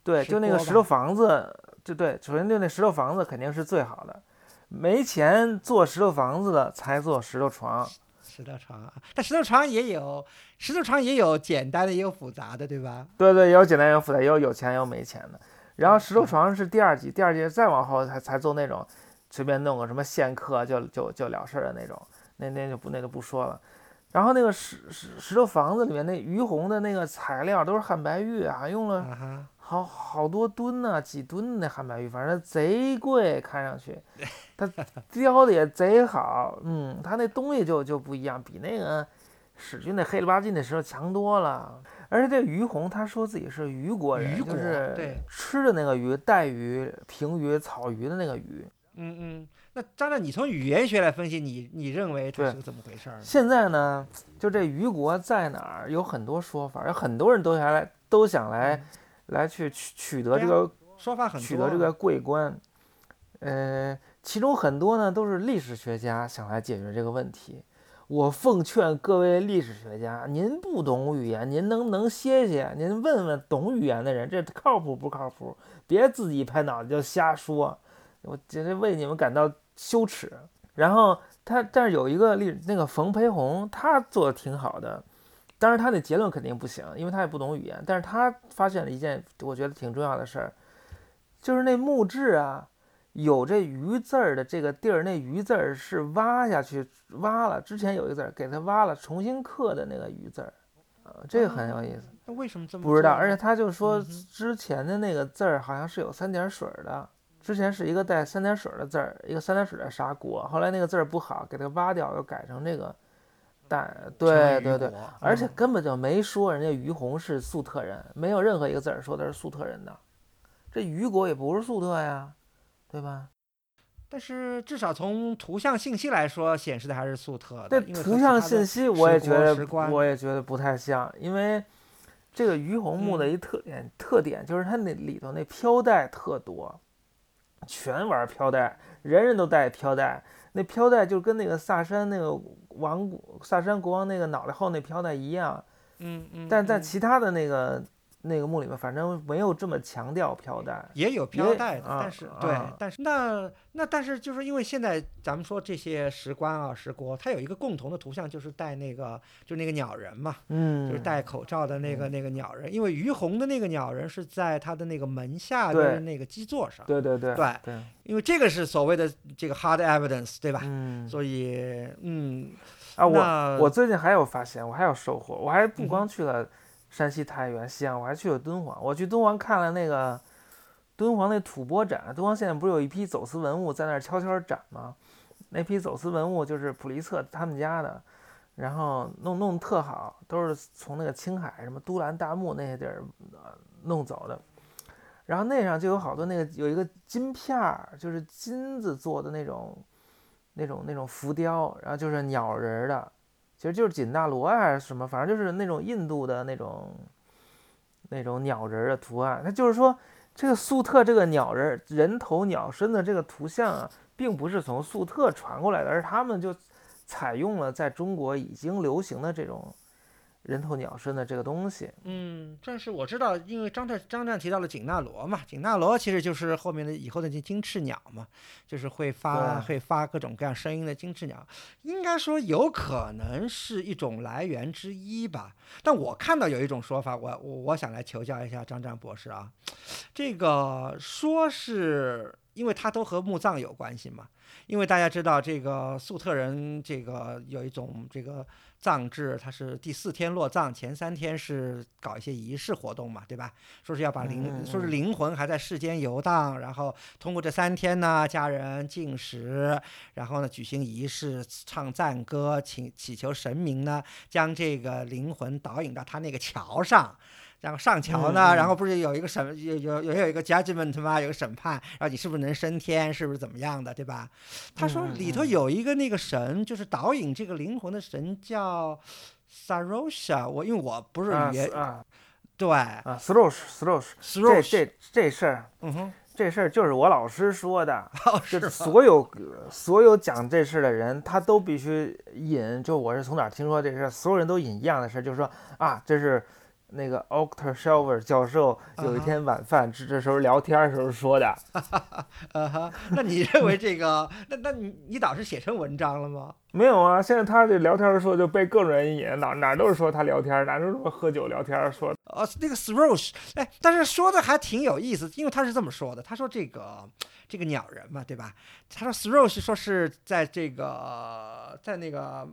对，就那个石头房子，就对，首先就那石头房子肯定是最好的。没钱做石头房子的才做石头床，石头床啊，但石头床也有，石头床也有简单的，也有复杂的，对吧？对对，也有简单也有复杂，也有有钱也有没钱的。然后石头嗯床是第二集，第二集再往后才才做那种随便弄个什么线刻就就就了事儿的那种，那那就不那就不说了。然后那个石石石头房子里面那于红的那个材料都是汉白玉啊，用了好好多吨呢、几吨的汉白玉，反正贼贵，看上去，它雕的也贼好，嗯，它那东西就就不一样，比那个史君那黑了吧唧那时候强多了。而且这于洪他说自己是虞国人，虞国就是对吃的那个鱼，带鱼、平鱼、草鱼的那个鱼。嗯嗯。那张亮，你从语言学来分析，你你认为这是怎么回事儿呢？现在呢，就这虞国在哪儿，有很多说法，有很多人都想来，都想来，来去取取得这个说法很多。取得这个桂冠，呃，其中很多呢都是历史学家想来解决这个问题。我奉劝各位历史学家，您不懂语言，您能不能歇歇？您问问懂语言的人，这靠谱不靠谱？别自己一拍脑袋就瞎说，我真是为你们感到羞耻。然后他，但是有一个历那个冯培红，他做的挺好的，当然他的结论肯定不行，因为他也不懂语言。但是他发现了一件我觉得挺重要的事儿，就是那木质啊，有这“鱼”字儿的这个地儿，那“鱼”字儿是挖下去挖了，之前有一个字儿给它挖了，重新刻的那个“鱼”字儿，啊，这个很有意思。那为什么这么不知道，而且他就说之前的那个字儿好像是有三点水儿的，之前是一个带三点水儿的字儿，一个三点水儿的砂锅，后来那个字儿不好，给它挖掉，又改成这个带，对对对，而且嗯根本就没说人家于洪是粟特人，没有任何一个字儿说他是粟特人的，这于国也不是粟特呀，对吧？但是至少从图像信息来说，显示的还是粟特这的。图像信息我也觉得我也觉得不太像，因为这个于洪墓的嗯一特点、特点就是它那里头那飘带特多，全玩飘带，人人都带飘带。那飘带就跟那个萨珊那个王萨珊国王那个脑袋后那飘带一样，嗯嗯，但在嗯。其他的那个那个墓里面，反正没有这么强调飘带。也有飘带但是对啊，但是那那但是就是因为现在咱们说这些石棺啊石锅，它有一个共同的图像，就是戴那个就那个鸟人嘛，嗯，就是戴口罩的那个那个鸟人，因为于洪的那个鸟人是在他的那个门下的那个基座上，对对对对对，因为这个是所谓的这个 hard evidence，对吧？嗯所以嗯，啊，我我最近还有发现，我还有收获，我还不嗯光去了山西太原、西安，我还去了敦煌。我去敦煌看了那个敦煌那吐蕃展，敦煌现在不是有一批走私文物在那儿悄悄展吗？那批走私文物就是普利策他们家的，然后弄弄特好，都是从那个青海什么都兰大木那些地儿呃弄走的。然后那上就有好多那个有一个金片儿，就是金子做的那种那种那种浮雕，然后就是鸟人儿的，其实就是锦大罗啊还是什么，反正就是那种印度的那种那种鸟人儿的图案。那就是说，这个粟特这个鸟人人头鸟身的这个图像啊，并不是从粟特传过来的，而他们就采用了在中国已经流行的这种人头鸟身的这个东西。嗯，但是我知道，因为张战张战提到了景纳罗嘛，景纳罗其实就是后面的以后的金金翅鸟嘛，就是会发会发各种各样声音的金翅鸟，应该说有可能是一种来源之一吧。但我看到有一种说法，我我我想来求教一下张战博士啊，这个说是因为它都和墓葬有关系嘛，因为大家知道这个粟特人这个有一种这个。葬制，它是第四天落葬，前三天是搞一些仪式活动嘛，对吧？说是要把灵，嗯嗯说是灵魂还在世间游荡，然后通过这三天呢，家人进食，然后呢举行仪式，唱赞歌，请祈求神明呢将这个灵魂导引到他那个桥上。然后上桥呢，然后不是有一个审有有有有一个 judgment 吗？有个审判，然后你是不是能升天，是不是怎么样的，对吧？他说里头嗯有一个那个神，就是导引这个灵魂的神叫 Sarosha。我因为我不是啊语言，啊，对啊，Srosh，Srosh，这 Srosh，这这事儿，嗯哼，这事儿就是我老师说的，哦就是吗所有所有讲这事儿的人，他都必须引，就我是从哪儿听说这事儿，所有人都引一样的事儿，就是说啊，这是那个 Octor Shelver 教授有一天晚饭这这时候聊天儿时候说的，那你认为这个，那那你你导是写成文章了吗？没有啊，现在他这聊天的时候就被各种人引，哪哪都是说他聊天儿，哪都是说喝酒聊天儿说的，呃，那个 Throsh，哎，但是说的还挺有意思，因为他是这么说的，他说这个这个鸟人嘛，对吧？他说 Throsh 说是在这个在那个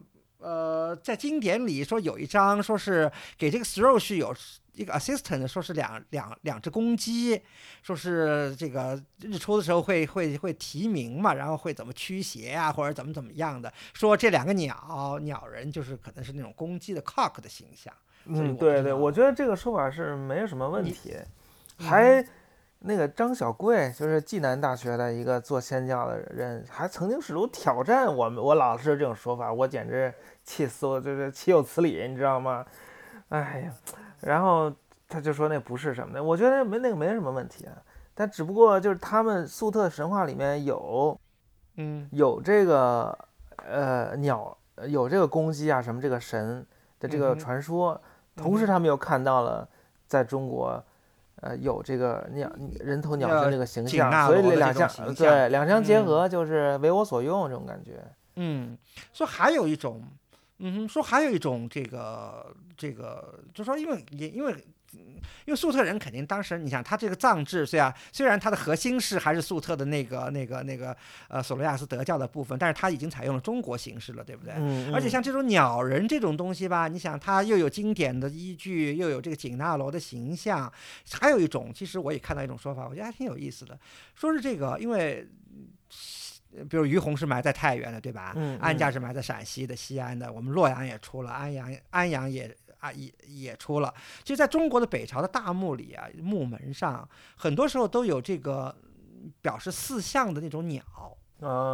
呃在经典里说有一章说是给这个 Throsh 有一个 assistant，说是两两两只公鸡，说是这个日出的时候会会会提名嘛，然后会怎么驱邪啊，或者怎么怎么样的，说这两个鸟鸟人就是可能是那种公鸡的 cock 的形象。嗯，对对，我觉得这个说法是没有什么问你题，嗯还。那个张小贵就是暨南大学的一个做仙教的人，还曾经试图挑战我们我老师这种说法，我简直气死我，就是岂有此理，你知道吗？哎呀，然后他就说那不是什么的，我觉得没那个没什么问题啊，但只不过就是他们粟特神话里面有嗯有这个呃鸟有这个公鸡啊什么这个神的这个传说，同时他们又看到了在中国。呃，有这个鸟人头鸟呃身这个形象，所以两项这种形对两相结嗯合就是为我所用这种感觉。嗯，说还有一种，嗯哼，说还有一种这个这个，就说因为也因为。嗯因为粟特人肯定当时，你想他这个藏制，虽然虽然它的核心是还是粟特的那个那个那个呃索罗亚斯德教的部分，但是他已经采用了中国形式了，对不对？嗯，而且嗯像这种鸟人这种东西吧，你想它又有经典的依据，又有这个景纳罗的形象，还有一种，其实我也看到一种说法，我觉得还挺有意思的，说是这个，因为。呃比如于洪是埋在太原的，对吧？嗯安家嗯是埋在陕西的西安的，我们洛阳也出了，安阳安阳也啊也也出了。其实，在中国的北朝的大墓里啊，墓门上很多时候都有这个表示四象的那种鸟，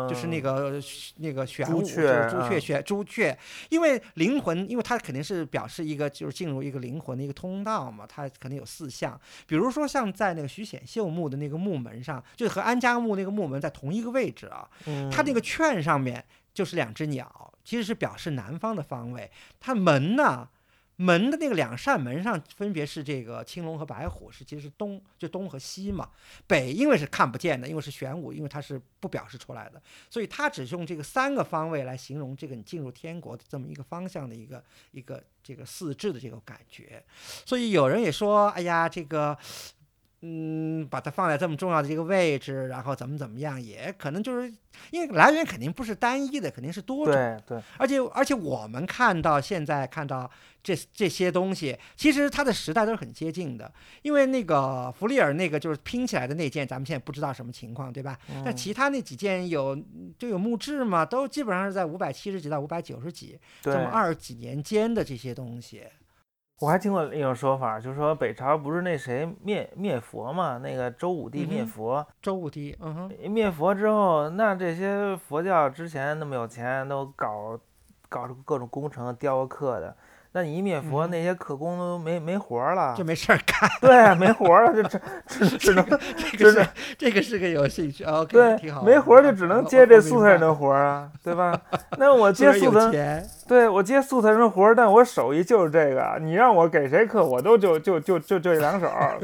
就是那嗯个那个玄武，就朱雀是朱雀啊玄朱雀，因为灵魂，因为它肯定是表示一个就是进入一个灵魂的一个通道嘛，它肯定有四象，比如说像在那个徐显秀墓的那个墓门上，就是和安家墓那个墓门在同一个位置啊，它那嗯个券上面就是两只鸟，其实是表示南方的方位，它门呢。门的那个两扇门上分别是这个青龙和白虎，是其实是东就东和西嘛。北因为是看不见的，因为是玄武，因为它是不表示出来的，所以它只用这个三个方位来形容这个你进入天国的这么一个方向的一个一个这个四至的这个感觉。所以有人也说，哎呀，这个。嗯，把它放在这么重要的一个位置，然后怎么怎么样，也可能就是因为来源肯定不是单一的，肯定是多种。对对，而且而且我们看到现在看到这这些东西，其实它的时代都是很接近的。因为那个弗利尔那个就是拼起来的那件，咱们现在不知道什么情况，对吧？但嗯其他那几件有就有墓志嘛，都基本上是在五百七十几到五百九十几这么二十几年间的这些东西。我还听过一种说法，就是说北朝不是那谁灭灭佛嘛，那个周武帝灭佛，周武帝，嗯哼，灭佛之后，那这些佛教之前那么有钱，都搞搞出各种工程雕刻的，那你一灭佛，嗯那些刻工都没没活了就，没事儿干。对，没活了，就只 只只能这个是这个是个有兴趣，OK，对挺好，没活儿就只能接这素菜人的的活儿啊，对吧？那我接素有菜，钱，对我接素菜人的活儿，但我手艺就是这个，你让我给谁刻，我都就就就就就这两手儿，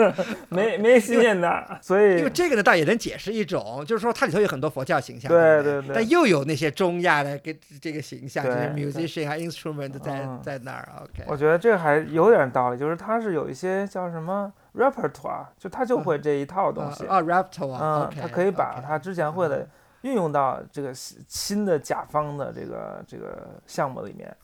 没没新鲜的，所以因为这个呢，倒也能解释一种，就是说它里头有很多佛教形象，对对对对但又有那些中亚的跟这个形象，就是 musician 啊 instrument 在嗯在那儿，OK，我觉得这个还有点道理，就是它是有一些叫什么 repertoire，就他就会这一套东西，啊啊 raptor 啊嗯他可以把他之前会的运用到这个新新的甲方的这个这个项目里面。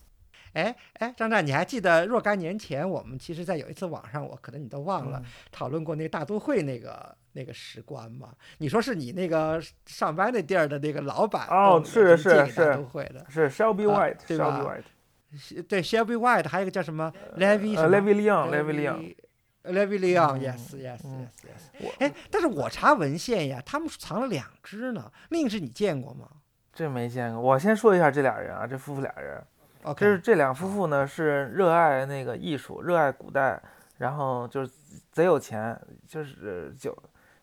哎哎，张湛，你还记得若干年前我们其实，在有一次网上，我可能你都忘了、嗯。讨论过那个大都会那个那个史观吗？你说是你那个上班那地儿的那个老板哦弄的就是是大是。都会的，是 Shelby 啊 White，对 Shelby 吧 White，对 Shelby White，还有一个叫什么 Levy 呃什么 Levy Leon，Levy Leon，Levy Leon，yes yes 嗯 yes 嗯 yes。我哎，但是我查文献呀，他们藏了两只呢，另一只你见过吗这没见过。我先说一下这俩人啊，这夫妇俩人这是这两夫妇呢是热爱那个艺术，热爱古代，然后就是贼有钱，就是九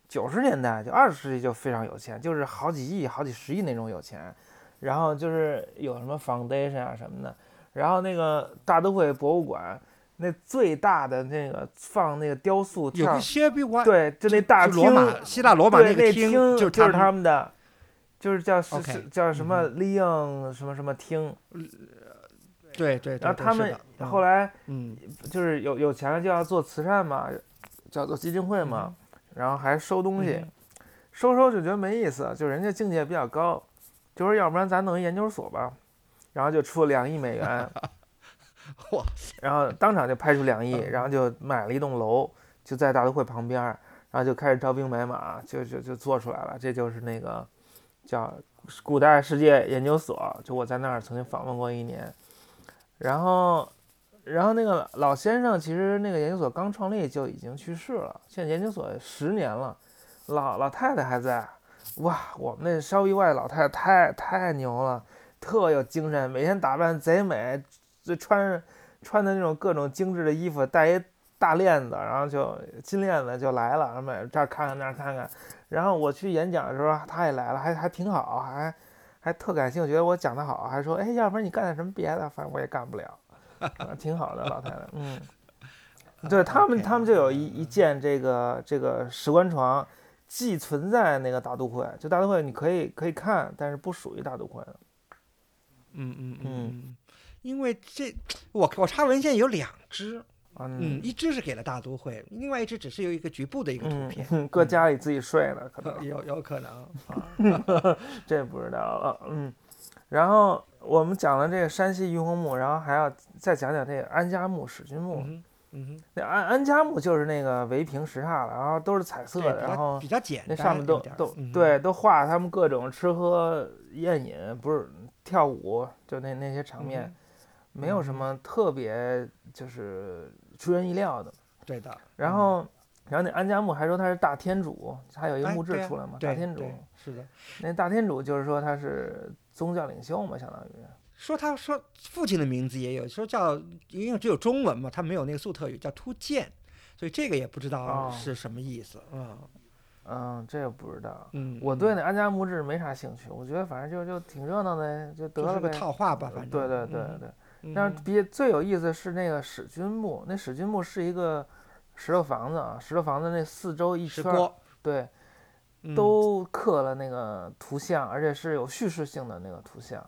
九十年代就二十世纪就非常有钱，就是好几亿、好几十亿那种有钱。然后就是有什么 foundation 啊什么的，然后那个大都会博物馆那最大的那个放那个雕塑有个薛比湾，对，就那大罗马希腊罗马那个厅就是他们的，就是叫是叫什么利用什么什么厅，对对。然后他们后来嗯，就是有有钱了就要做慈善嘛，叫做基金会嘛，然后还收东西，收收就觉得没意思，就人家境界比较高。就说要不然咱弄一研究所吧，然后就出了两亿美元，哇！然后当场就拍出两亿，然后就买了一栋楼，就在大都会旁边，然后就开始招兵买马，就就就做出来了。这就是那个叫古代世界研究所，就我在那儿曾经访问过一年。然后，然后那个老先生其实那个研究所刚创立就已经去世了，现在研究所十年了，老老太太还在。哇，我们那烧一外老太太太太牛了，特有精神，每天打扮贼美，就穿穿的那种各种精致的衣服，带一大链子，然后就金链子就来了，然后这儿看看那儿看看。然后我去演讲的时候，他也来了，还还挺好，还还特感兴趣，觉得我讲的好，还说，哎，要不然你干点什么别的，反正我也干不了，挺好的老太太，嗯，对他们，他们就有一一件这个这个石棺床。既存在那个大都会，就大都会你可以可以看，但是不属于大都会。嗯嗯嗯，因为这我我查文献有两只，嗯，一只是给了大都会，另外一只只是有一个局部的一个图片，搁家里自己睡了，可能有有可能啊，这不知道了。嗯，然后我们讲了这个山西于洪墓，然后还要再讲讲这个安家墓、史君墓。嗯哼，那安安家墓就是那个围屏石榻了，然后都是彩色的，然后比较简单，那上面都都对，都画他们各种吃喝宴饮，不是跳舞，就那那些场面，没有什么特别就是出人意料的。对的。然后，然后那安家木还说他是大天主，还有一个墓志出来嘛，大天主。是的。那大天主就是说他是宗教领袖嘛，相当于。说他说父亲的名字也有，说叫因为只有中文嘛，他没有那个粟特语叫突见，所以这个也不知道是什么意思。嗯嗯，这个不知道。嗯，我对那安家木志没啥兴趣，我觉得反正就就挺热闹的，就得了呗。套话吧，反正。对对对对。但是比最有意思的是那个史君墓，那史君墓是一个石头房子啊，石头房子那四周一圈，对，都刻了那个图像，而且是有叙事性的那个图像。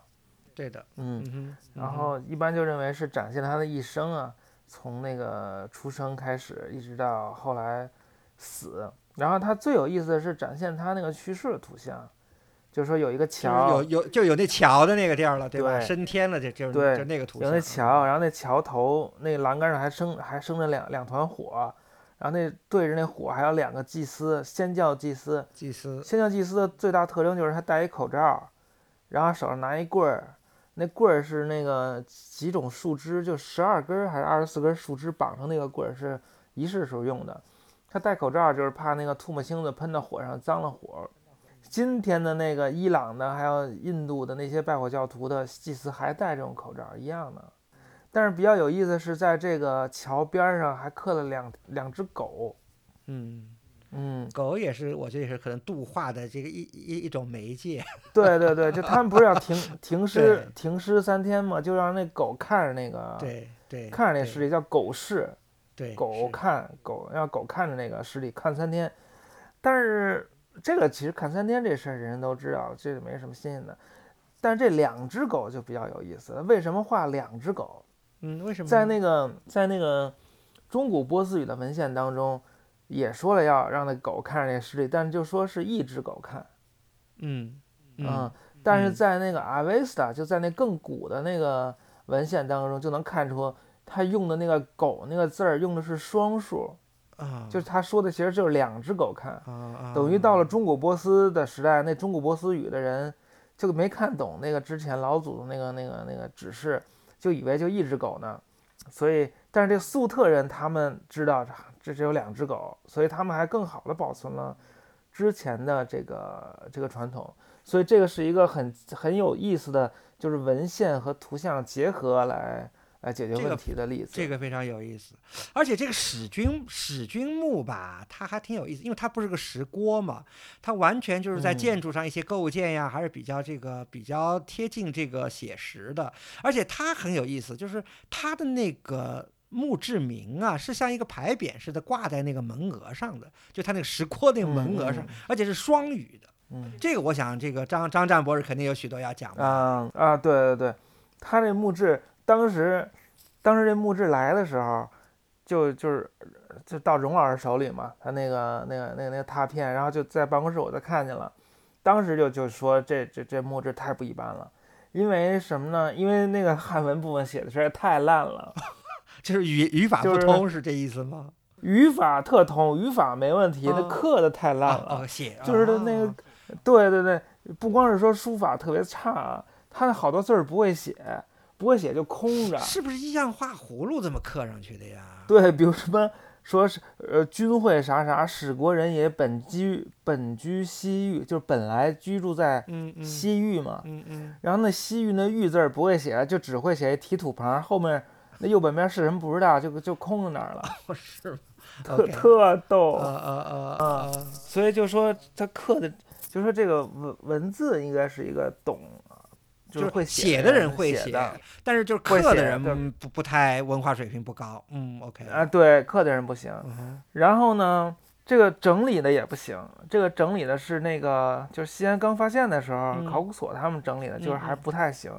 对的，嗯，然后一般就认为是展现他的一生啊，从那个出生开始，一直到后来死。然后他最有意思的是展现他那个去世的图像，就是说有一个桥，有有就有那桥的那个地儿了，对吧？升天了，就就对，就那个图像。有那桥，然后那桥头那栏杆上还生还生着两两团火，然后那对着那火还有两个祭司，先教祭司。祭司。仙教祭司的最大特征就是他戴一口罩，然后手上拿一棍儿。那棍儿是那个几种树枝，就十二根还是二十四根树枝绑上那个棍儿，是仪式时候用的。他戴口罩就是怕那个唾沫星子喷到火上脏了火。今天的那个伊朗的还有印度的那些拜火教徒的祭司还戴这种口罩一样的。但是比较有意思是在这个桥边上还刻了两两只狗，嗯。嗯，狗也是，我觉得也是可能度化的这个一一一种媒介。对对对，就他们不是要停停尸 停尸三天嘛，就让那狗看着那个，对对，看着那尸体叫狗视，对，狗看狗让狗看着那个尸体看三天。但是这个其实看三天这事儿人人都知道，这个没什么新鲜的。但是这两只狗就比较有意思，为什么画两只狗？嗯，为什么？在那个在那个中古波斯语的文献当中。也说了要让那狗看着那尸体，但是就说是一只狗看，嗯嗯，但是在那个阿维斯塔，就在那更古的那个文献当中，就能看出他用的那个狗那个字儿用的是双数，啊，就是他说的其实就是两只狗看，啊等于到了中古波斯的时代，那中古波斯语的人就没看懂那个之前老祖宗那个那个那个指示，就以为就一只狗呢，所以，但是这粟特人他们知道。这只有两只狗，所以他们还更好的保存了之前的这个这个传统，所以这个是一个很很有意思的，就是文献和图像结合来来解决问题的例子。这个非常有意思，而且这个史君史君墓吧，它还挺有意思，因为它不是个石锅嘛，它完全就是在嗯建筑上一些构件呀，还是比较这个比较贴近这个写实的，而且它很有意思，就是它的那个。墓志铭啊，是像一个牌匾似的挂在那个门额上的，就它那个石锅那个门额上，嗯而且是双语的。嗯这个我想，这个张张占博士肯定有许多要讲的。啊啊，对对对，他这墓志当时当时这墓志来的时候，就就是就到荣老师手里嘛，他那个那个那个那个拓片，然后就在办公室我就看见了，当时就就说这这这墓志太不一般了。因为什么呢？因为那个汉文部分写的实在太烂了，就是语语法不通，是这意思吗？语法特通，语法没问题，那嗯刻的太烂了。哦，哦写就是他那个哦对对对，不光是说书法特别差，他好多字儿不会写，不会写就空着。是不是像画葫芦这么刻上去的呀？对，比如什么说是呃君会啥啥，使国人也本居本居西域，就是本来居住在西域嘛。嗯嗯，然后那西域那域字儿不会写，就只会写一提土旁，后面那右半边是什么不知道，就就空在那儿了，是吗？特特逗。啊啊啊啊，所以就说他刻的，就说这个文文字应该是一个懂，就是会写的的人会写的但是就是刻的人嗯不不太文化水平不高。嗯，OK。啊，对，刻的人不行。嗯然后呢，这个整理的也不行，这个整理的是那个就是西安刚发现的时候，嗯考古所他们整理的，就是还不太行。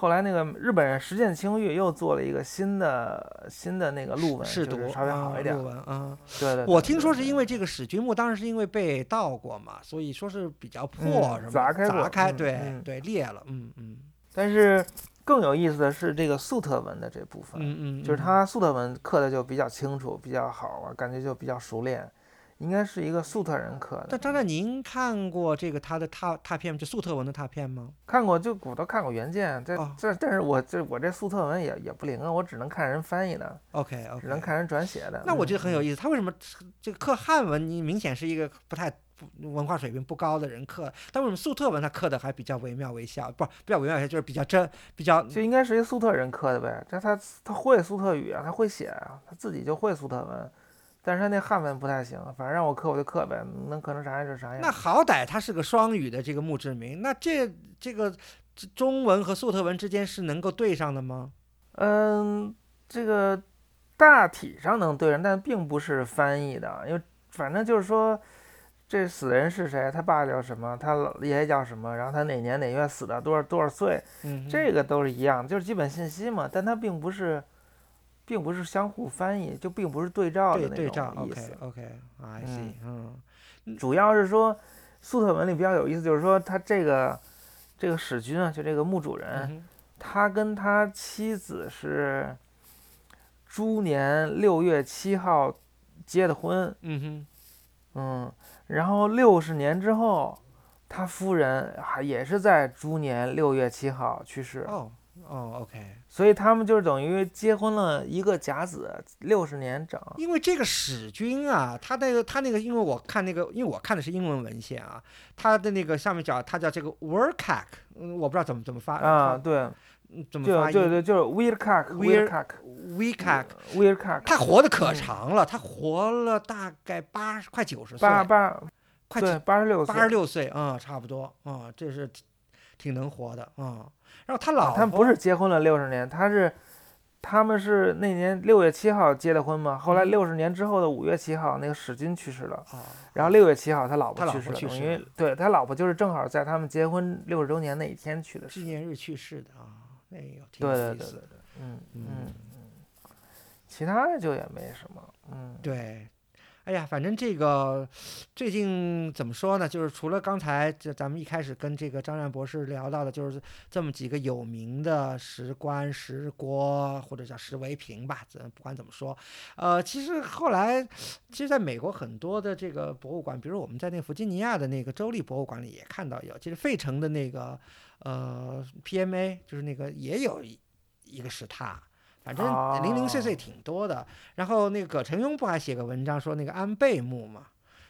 后来那个日本人石见清玉又做了一个新的新的那个录文，试读就是稍微好一点啊。论文啊。对对对，我听说是因为这个史君墓当时是因为被盗过嘛，所以说是比较破，嗯是吧？砸开砸开，嗯对嗯对，裂了。嗯嗯但是更有意思的是这个粟特文的这部分，嗯嗯，就是嗯他粟特文刻的就比较清楚，比较好啊，感觉就比较熟练，应该是一个粟特人刻的。但张湛，您看过这个他的拓拓片，就粟特文的拓片吗？看过就我都看过原件，这哦这但是我这我这粟特文也也不灵啊，我只能看人翻译的，OK OK，只能看人转写的。那我觉得很有意意思，他为什么这个刻汉文，你明显是一个不太文化水平不高的人刻，但为什么粟特文他刻的还比较惟妙惟肖？不，比较惟妙惟肖，就是比较真，比较就应该是一粟特人刻的呗，这他他会粟特语啊，他会写啊，他自己就会粟特文，但是他那汉文不太行，反正让我刻我就刻呗，能刻成啥样就啥样。那好歹他是个双语的这个墓志铭，那这这个这中文和粟特文之间是能够对上的吗？嗯，这个大体上能对上，但并不是翻译的，因为反正就是说，这死人是谁，他爸叫什么，他老爷爷叫什么，然后他哪年哪月死的，多少多少岁，嗯，这个都是一样，就是基本信息嘛，但他并不是，并不是相互翻译，就并不是对照的那种意思。OK，I see，嗯。主要是说，粟特文里比较有意思，就是说他这个这个史君啊，就这个墓主人，嗯他跟他妻子是猪年六月七号结的婚，嗯哼，嗯，然后六十年之后，他夫人还也是在猪年六月七号去世，哦哦，OK，所以他们就是等于结婚了一个甲子，六十年整。因为这个史君啊，他那个他那个，因为我看那个，因为我看的是英文文献啊，他的那个上面讲他叫这个 Werkak，嗯，我不知道怎么怎么发啊，，对，嗯怎么发音对对，就是 weird cock Weird- weird cock，weekak，weird cock，他活的可嗯。长了，他活了大概八十快九十岁，八八快对八十六岁。八十，六岁啊、差不多啊、这是挺挺能活的啊、然后他老他们不是结婚了六十年，他是他们是那年六月七号结的婚嘛，后来嗯。六十年之后的五月七号，那个史军去世了，啊，然后六月七号他老婆去世了，等于对他老婆就是正好在他们结婚六十周年那一天去的。纪念日去世的啊，哎呦，挺对有意思对对对嗯嗯。嗯，其他的就也没什么，嗯，对，哎呀，反正这个最近怎么说呢？就是除了刚才就咱们一开始跟这个张亮博士聊到的，就是这么几个有名的石棺、石锅或者叫石围屏吧，这不管怎么说，呃，其实后来，其实在美国很多的这个博物馆，比如我们在那个弗吉尼亚的那个州立博物馆里也看到有，其实费城的那个呃 PMA 就是那个也有一一个石塔。反正零零碎碎哦挺多的，然后那个葛承雍不还写个文章说那个安倍墓嘛，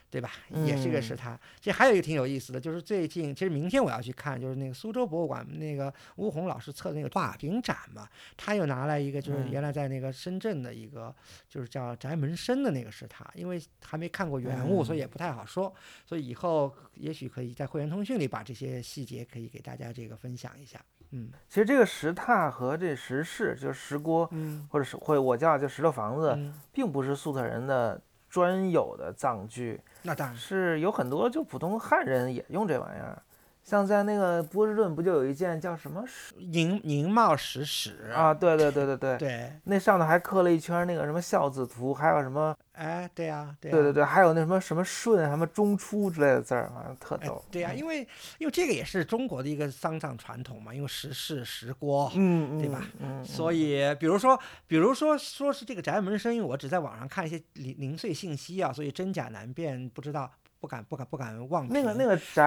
对吧？也是个嗯是他。其实还有一个挺有意思的，就是最近，其实明天我要去看，就是那个苏州博物馆那个吴红老师策的那个画屏展嘛，他又拿来一个，就是嗯原来在那个深圳的一个，就是叫翟门生的那个是他，因为还没看过原物，所以嗯也不太好说。所以以后也许可以在会员通讯里把这些细节可以给大家这个分享一下。嗯。其实这个石榻和这石室，就是石锅，嗯。或者是或者我叫就石头房子，嗯，并不是粟特人的专有的葬具，那当然。是是有很多就普通汉人也用这玩意儿。像在那个波士顿不就有一件叫什么石宁宁茂石史啊？对对对对对，对，那上头还刻了一圈那个什么孝子图，还有什么哎，对呀、对呀、对对对，还有那什么什么顺、什么中出之类的字儿，反正特哎逗。对呀、因为因为这个也是中国的一个丧葬传统嘛，因为石室石锅。嗯嗯，对吧嗯，所以，比如说，比如说，说是这个宅门生，因为我只在网上看一些零零碎信息啊，所以真假难辨，不知道，不敢，不敢，不敢妄评。那个那个翟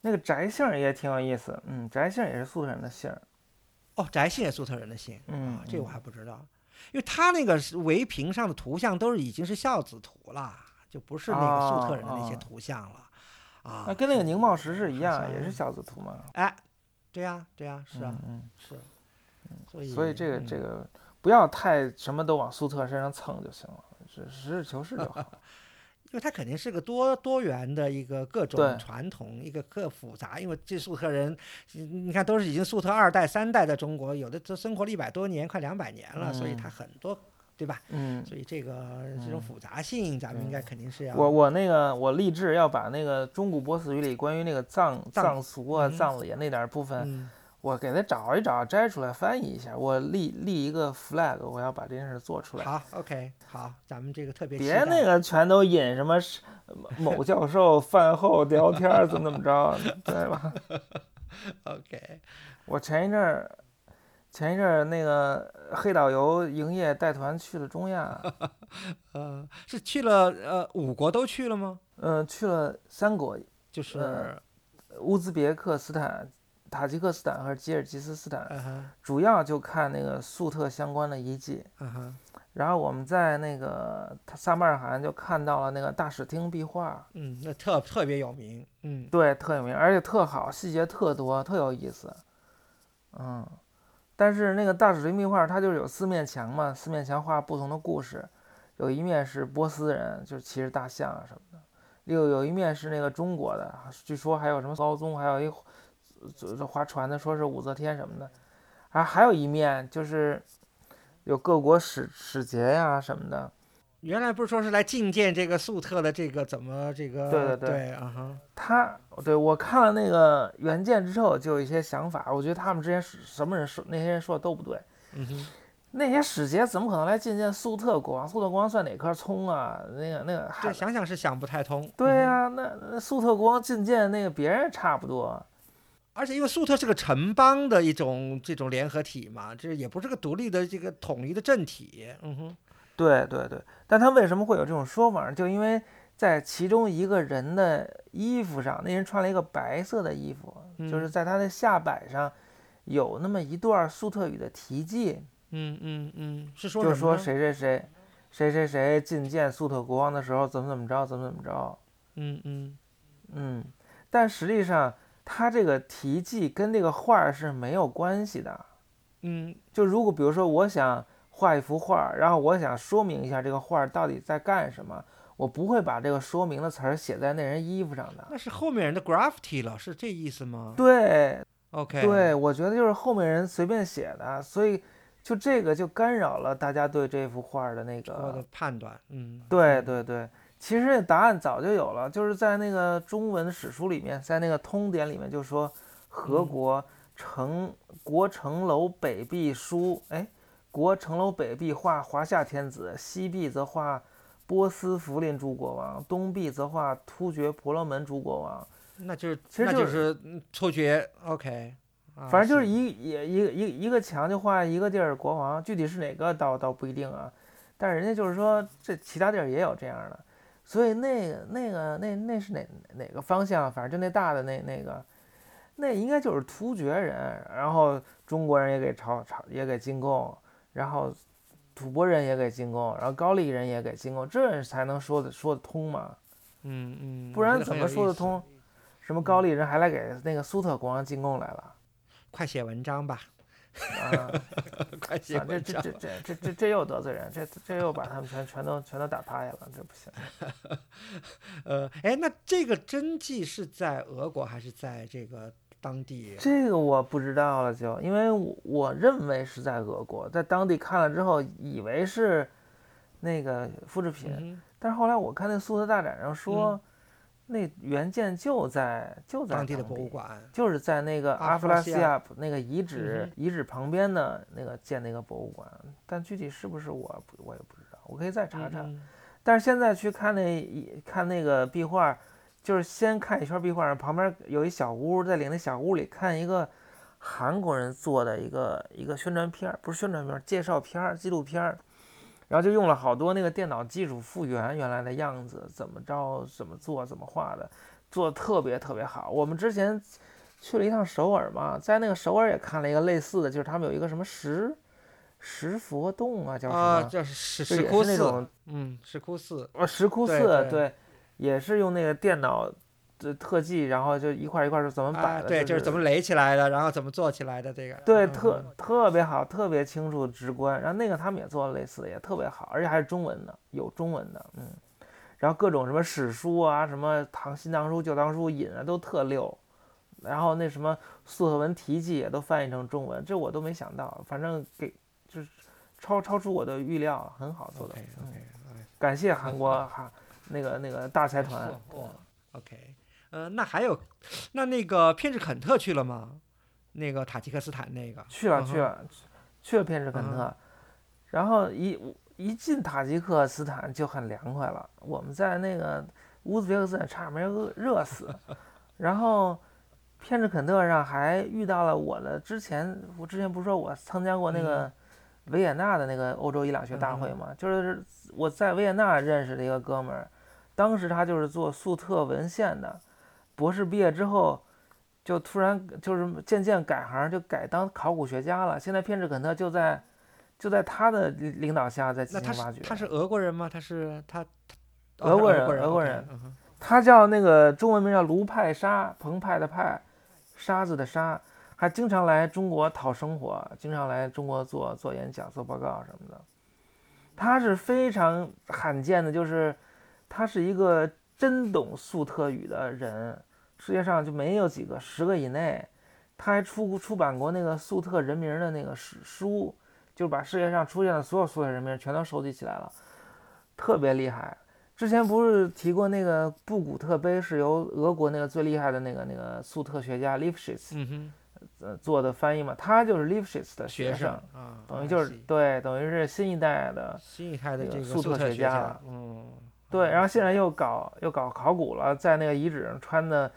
那个翟姓也挺有意思，嗯，翟姓也是粟特人的姓，哦，翟姓也粟特人的姓，嗯啊，这我嗯还不知道，因为他那个是围屏上的图像都是已经是孝子图了，就不是那个粟特人的那些图像了，啊那，跟那个宁茂石是一样，也是孝子图嘛。哎，对呀、对呀、是啊，嗯是，所以嗯，所以这个嗯这个不要太什么都往粟特身上蹭就行了，是实事求是就好。因为它肯定是个多多元的一个各种传统，一个各复杂。因为这粟特人，你你看都是已经粟特二代、三代在中国，有的都生活了一百多年，快两百年了，所以它嗯很多，对吧？嗯，所以这个这种嗯复杂性，咱们应该肯定是要。我我那个我立志要把那个中古波斯语里关于那个葬葬葬俗啊、嗯葬礼那点儿部分，嗯，我给他找一找，摘出来翻译一下。我立立一个 flag，我要把这件事做出来。好，OK，好，咱们这个特别别那个全都引什么某教授 饭后聊天儿怎么怎么着，对吧？OK，我前一阵儿，前一阵儿那个黑导游营业带团去了中亚，呃，是去了呃五国都去了吗？嗯、去了三国，就是，呃乌兹别克斯坦、塔吉克斯坦和吉尔吉斯斯坦，主要就看那个粟特相关的遗迹。然后我们在那个萨马尔罕就看到了那个大使厅壁画，嗯，那特特别有名，嗯，对，特有名，而且特好，细节特多，特有意思。嗯，但是那个大使厅壁画它就是有四面墙嘛，四面墙画不同的故事，有一面是波斯人，就是骑着大象啊什么的，又有一面是那个中国的，据说还有什么高宗，还有一这这划船的，说是武则天什么的，啊，还有一面就是有各国使使节呀、什么的。原来不是说是来觐见这个粟特的这个怎么这个对对对对啊哈，他对我看了那个原件之后，就有一些想法。我觉得他们之前是什么人说那些人说的都不对。嗯哼，那些使节怎么可能来觐见粟特国王？粟特国王算哪棵葱啊？那个那个还这想想是想不太通。对嗯哼呀、那那粟特国王觐见那个别人差不多。而且因为粟特是个城邦的一种这种联合体嘛，这也不是个独立的这个统一的政体。嗯哼，对对对，但他为什么会有这种说法呢？就因为在其中一个人的衣服上，那人穿了一个白色的衣服，就是嗯在他的下摆上有那么一段粟特语的题记。嗯嗯嗯，是说就说？谁谁谁，谁谁谁觐见粟特国王的时候怎么怎么着，怎么怎么着。嗯嗯嗯，但实际上他这个题记跟这个画儿是没有关系的。嗯就如果比如说我想画一幅画儿，然后我想说明一下这个画儿到底在干什么，我不会把这个说明的词儿写在那人衣服上的。那是后面人的 graffiti 了，是这意思吗对？OK，对，我觉得就是后面人随便写的，所以就这个就干扰了大家对这幅画儿的那个的判断，嗯，对对对，其实答案早就有了，就是在那个中文史书里面，在那个通典里面就说，何嗯国城国城楼北壁书，哎，国城楼北壁画华夏天子，西壁则画波斯福林诸国王，东壁则画突厥婆罗门诸国王，那就是其实就是嗯突厥，OK，啊反正就是一一一个一个一个墙就画一个地儿国王，具体是哪个倒倒不一定啊。但是人家就是说，这其他地儿也有这样的，所以那个那个那那是哪哪个方向？反正就那大的那那个，那应该就是突厥人，然后中国人也给朝朝也给进贡，然后吐蕃人也给进贡，然后高丽人也给进贡，这才能说得说得通嘛。嗯嗯，不然怎么说得通？什么高丽人还来给那个苏特国王进贡来了快写文章吧，啊！这这。这这这这这又得罪人，这这又把他们全全都全都打趴下了，这不行。呃，哎，那这个真迹是在俄国还是在这个当地？这个我不知道了就，因为我我认为是在俄国，在当地看了之后，以为是那个复制品，嗯但是后来我看那苏特大展上说，那原件就在就在当地的博物馆。就是在那个阿阿弗拉西亚那个遗址、嗯遗址旁边的那个建那个博物馆，但具体是不是我我也不知道，我可以再查查。嗯但是现在去看那一看那个壁画，就是先看一圈壁画，旁边有一小屋，在领那小屋里看一个韩国人做的一个一个宣传片儿，不是宣传片儿，介绍片儿、纪录片儿，然后就用了好多那个电脑技术复原原来的样子，怎么着、怎么做、怎么画的，做的特别特别好。我们之前去了一趟首尔嘛，在那个首尔也看了一个类似的，就是他们有一个什么石石佛洞啊，叫什么？啊，叫石石窟那种嗯，石窟寺，啊，石窟对寺对也是用那个电脑的特技，然后就一块儿一块儿是怎么摆啊，的，对，就就是怎么垒起来的，然后怎么做起来的这个，对，嗯特特别好，特别清楚直观。然后那个他们也做了类似的，也特别好，而且还是中文的，有中文的，嗯。然后各种什么史书啊，什么唐新唐书、旧唐书引啊，都特溜。然后那什么粟特文题记也都翻译成中文，这我都没想到，反正给就是超超出我的预料，很好做的。感谢韩国哈那个那个大财团。哇 OK，呃，那还有，那那个偏执肯特去了吗？那个塔吉克斯坦那个去了去了去了偏执肯嗯特，然后一一进塔吉克斯坦就很凉快了。我们在那个乌兹别克斯坦差点没热热死，然后偏执肯特上还遇到了我的之前，我之前不是说我参加过那个维也纳的那个欧洲伊朗学大会嗯嘛，就是我在维也纳认识的一个哥们儿，当时他就是做粟特文献的，博士毕业之后。就突然就是渐渐改行，就改当考古学家了。现在偏执肯特就在就在他的领领导下在进行挖掘。是他是俄国人吗？他是他，哦俄国人俄国人，他叫那个中文名叫卢派沙，澎湃的派，沙子的沙，还经常来中国讨生活，经常来中国做做演讲、做报告什么的。他是非常罕见的，就是他是一个真懂粟特语的人，世界上就没有几个，十个以内。他还出出版过那个粟特人名的那个史书，就把世界上出现的所有粟特人名全都收集起来了，特别厉害。之前不是提过那个布古特碑是由俄国那个最厉害的那个那个粟特学家 Lifshitz 嗯哼，呃做的翻译嘛？他就是 Lifshitz 的学生等于就是对，等于是新一代的新一代的这个个粟特学特学家了嗯，对，然后现在在又搞又搞考古了，在那个遗址上穿的，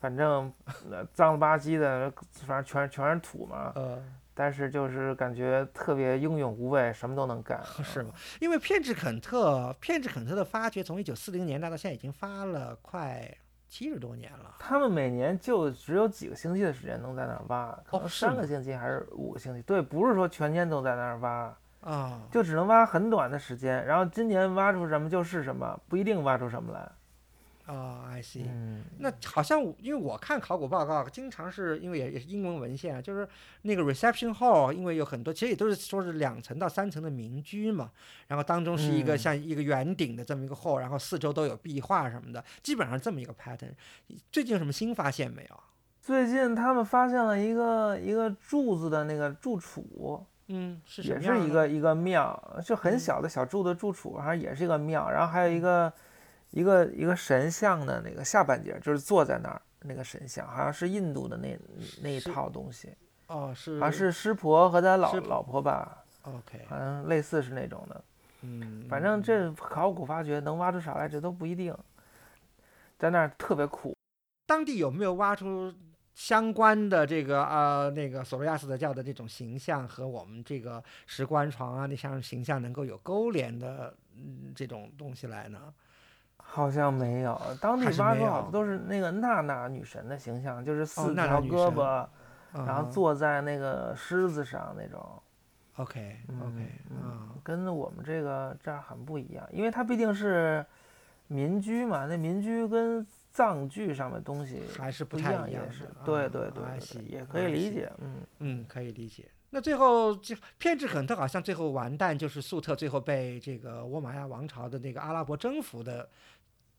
反正呃脏了吧唧的，反正全全是土嘛。嗯但是就是感觉特别英勇无畏，什么都能干。是吗？因为偏执肯特，偏执肯特的发掘从一九四零年代到现在已经发了快七十多年了。他们每年就只有几个星期的时间能在那儿挖，可能三个星期还是五个星期。对，不是说全年都在那儿挖，啊，就只能挖很短的时间。然后今年挖出什么就是什么，不一定挖出什么来。啊，I see。嗯，那好像我因为我看考古报告，经常是因为也也是英文文献啊，就是那个 reception hall，因为有很多其实也都是说是两层到三层的民居嘛，然后当中是一个嗯像一个圆顶的这么一个 hall，然后四周都有壁画什么的，基本上这么一个 pattern。最近有什么新发现没有？最近他们发现了一个一个柱子的那个柱础，嗯，是也是一个一个庙，就很嗯小的小柱子柱础，好像也是一个庙。然后还有一个一个一个神像的那个下半截，就是坐在那儿那个神像，好像是印度的那那一套东西，哦，是好像是湿婆和他老老婆吧，OK，好像类似是那种的。嗯，反正这考古发掘能挖出啥来，这都不一定。在那儿特别苦，当地有没有挖出相关的这个呃那个索罗亚斯德教的这种形象和我们这个石棺床啊那像形象能够有勾连的嗯这种东西来呢？好像没有。当地还是没挖出好有多都是那个娜娜女神的形象，就是四条胳膊，然后嗯坐在那个狮子上那种。OK 嗯 OK 嗯啊，跟我们这个这儿很不一样，因为它毕竟是民居嘛，那民居跟藏剧上面东西还是不太样，也是一样的对对对也可以理解，嗯。嗯，可以理解。那最后就偏执肯特好像最后完蛋，就是粟特最后被这个倭马亚王朝的那个阿拉伯征服的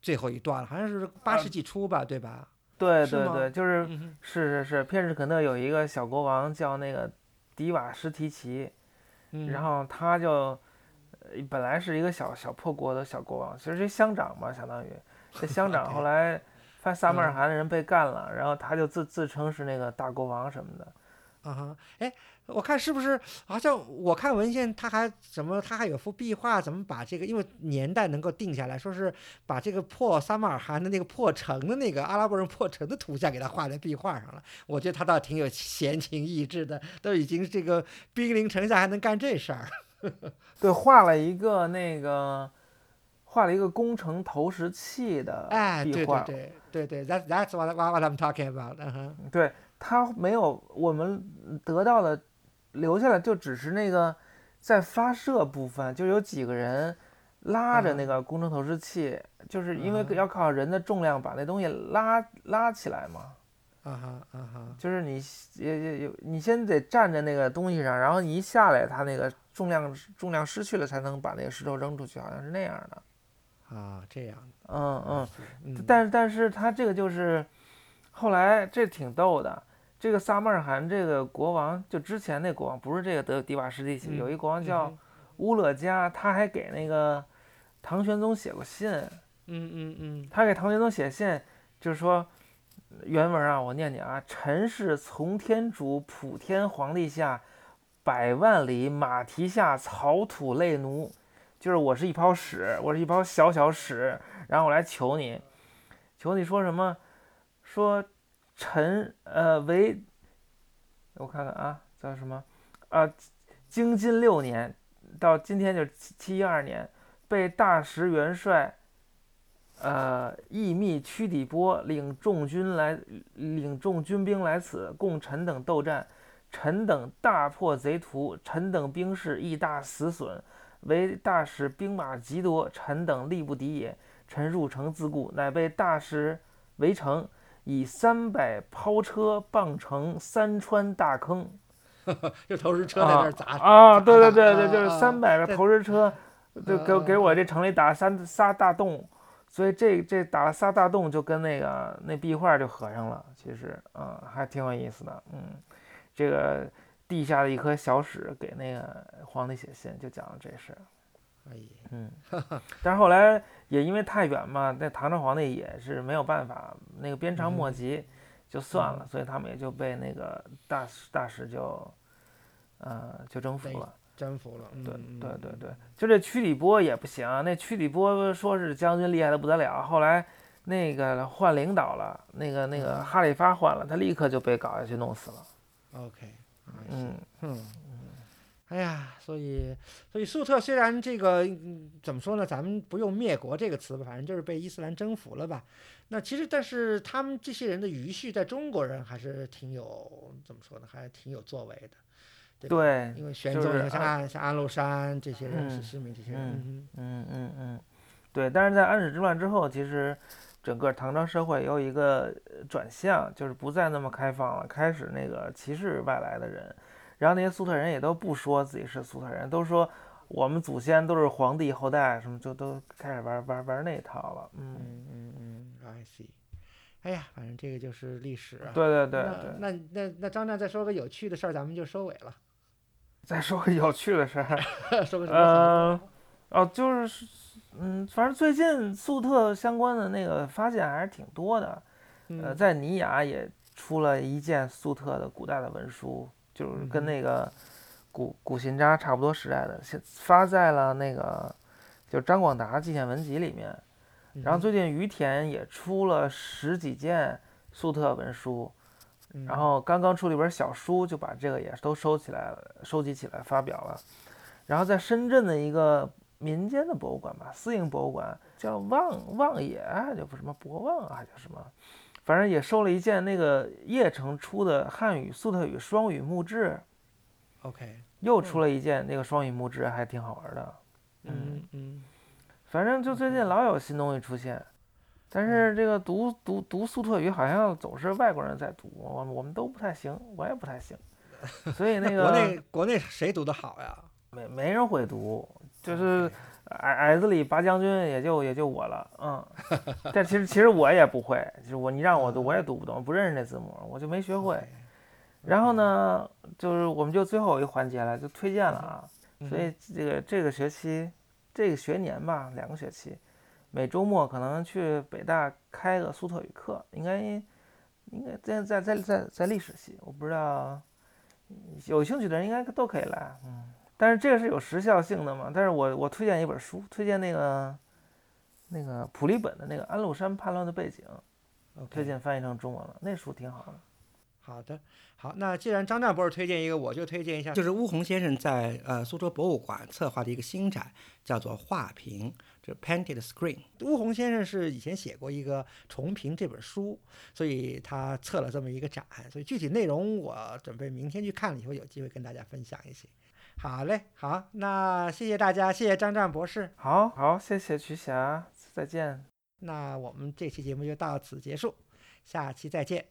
最后一段了，好像是八世纪初吧，对吧？对对对，就是嗯是是是，偏执肯特有一个小国王叫那个迪瓦什提奇，嗯，然后他就呃本来是一个小小破国的小国王，其实是乡长嘛，相当于这乡长 后来发现萨马尔嗯罕的人被干了，然后他就自自称是那个大国王什么的。啊哈，哎，我看是不是好像我看文献，他还怎么他还有幅壁画，怎么把这个因为年代能够定下来，说是把这个破撒马尔罕的那个破城的那个阿拉伯人破城的图像给他画在壁画上了。我觉得他倒挺有闲情逸致的，都已经这个兵临城下还能干这事儿。对，画了一个那个画了一个工程投石器的哎，对对壁画，对对对，That that's what what I'm talking about 嗯哼。对他没有我们得到的留下来就只是那个在发射部分，就有几个人拉着那个工程投石器，就是因为嗯要靠人的重量把那东西拉拉起来嘛。啊哈啊哈，就是你也也有你先得站在那个东西上，然后你一下来，它那个重量重量失去了，才能把那个石头扔出去，好像是那样的。啊这样，嗯嗯。嗯，但是但是他这个就是，后来这挺逗的。这个萨马尔罕这个国王，就之前那国王不是这个德迪瓦什地奇，嗯有一国王叫嗯乌勒加，他还给那个唐玄宗写过信。嗯嗯嗯他给唐玄宗写信，就是说原文啊，我念念啊：臣是从天主普天皇帝下，百万里马蹄下草土类奴，就是我是一泡屎，我是一泡小小屎，然后我来求你，求你说什么？说臣呃为，我看看啊，叫什么啊？京津六年到今天就是七七一二年，被大石元帅。呃，义密屈底波领众军来，领众军兵来此，共臣等斗战。臣等大破贼徒，臣等兵士亦大死损，为大使兵马极多，臣等力不敌也。臣入城自固，乃被大使围城，以三百抛车傍城三穿大坑。就投石车在那儿砸啊！对对对啊对，就是啊三百个投石车，就给啊给我这城里打三仨大洞，所以这这打了仨大洞，就跟那个那壁画就合上了。其实啊，还挺有意思的。嗯，这个地下的一颗小屎给那个皇帝写信，就讲了这事儿。嗯，但是后来也因为太远嘛，那唐朝皇帝也是没有办法，那个鞭长莫及，就算了，所以他们也就被那个大使大使就，呃，就征服了。征服了。对嗯对对对，就这屈里波也不行，那屈里波说是将军厉害的不得了，后来那个换领导了，那个那个嗯哈里发换了，他立刻就被搞下去弄死了。OK，嗯，嗯，哎呀，所以所以粟特虽然这个、嗯怎么说呢，咱们不用灭国这个词吧，反正就是被伊斯兰征服了吧。那其实，但是他们这些人的余绪，在中国人还是挺有怎么说呢，还挺有作为的。对吧，对，因为玄宗，就是像安安像安禄山这些人，嗯史思明这些人，嗯嗯嗯嗯嗯，对。但是在安史之乱之后，其实整个唐朝社会有一个呃转向，就是不再那么开放了，开始那个歧视外来的人。然后那些粟特人也都不说自己是粟特人，都说我们祖先都是皇帝后代，什么就都开始玩玩玩那套了。嗯，嗯嗯嗯，I see。哎呀，反正这个就是历史啊。对对对对。那那那那张亮再说个有趣的事儿，咱们就收尾了。再说个有趣的事儿，说个什么嗯？呃，哦，就是，嗯，反正最近粟特相关的那个发现还是挺多的。呃，嗯在尼雅也出了一件粟特的古代的文书，就是跟那个古古信札差不多时代的，现发在了那个就张广达纪念文集里面。然后嗯最近于田也出了十几件粟特文书，嗯然后刚刚出了一本小书，就把这个也都收起来了，收集起来发表了。然后在深圳的一个民间的博物馆吧，私营博物馆叫望望野啊，就不什么博望啊，还叫什么，反正也收了一件那个叶城出的汉语粟特语双语木志，OK，又出了一件那个双语木志，还挺好玩的。嗯嗯反正就最近老有新东西出现，但是这个读读读粟特语好像总是外国人在读，我我们都不太行，我也不太行，所以那个国内国内谁读得好呀？没没人会读，就是矮矮子里拔将军也就也就我了，嗯，但其实其实我也不会，就是我你让我读我也读不懂，不认识那字母，我就没学会。然后呢，就是我们就最后一个环节了，就推荐了啊。所以这个这个学期，这个学年吧，两个学期，每周末可能去北大开个苏特语课，应该应该在在在在在历史系，我不知道，有兴趣的人应该都可以来，嗯。但是这个是有时效性的嘛？但是我我推荐一本书，推荐那个那个普利本的那个《安禄山叛乱的背景》，推荐翻译成中文了，那书挺好的。好的，好，那既然张大博士推荐一个，我就推荐一下，就是乌鸿先生在呃苏州博物馆策划的一个新展，叫做画屏，就是 Painted Screen。乌鸿先生是以前写过一个《重评》这本书，所以他策了这么一个展，所以具体内容我准备明天去看了以后有机会跟大家分享一些。好嘞，好，那谢谢大家，谢谢张湛博士，好好，谢谢瞿霞，再见。那我们这期节目就到此结束，下期再见。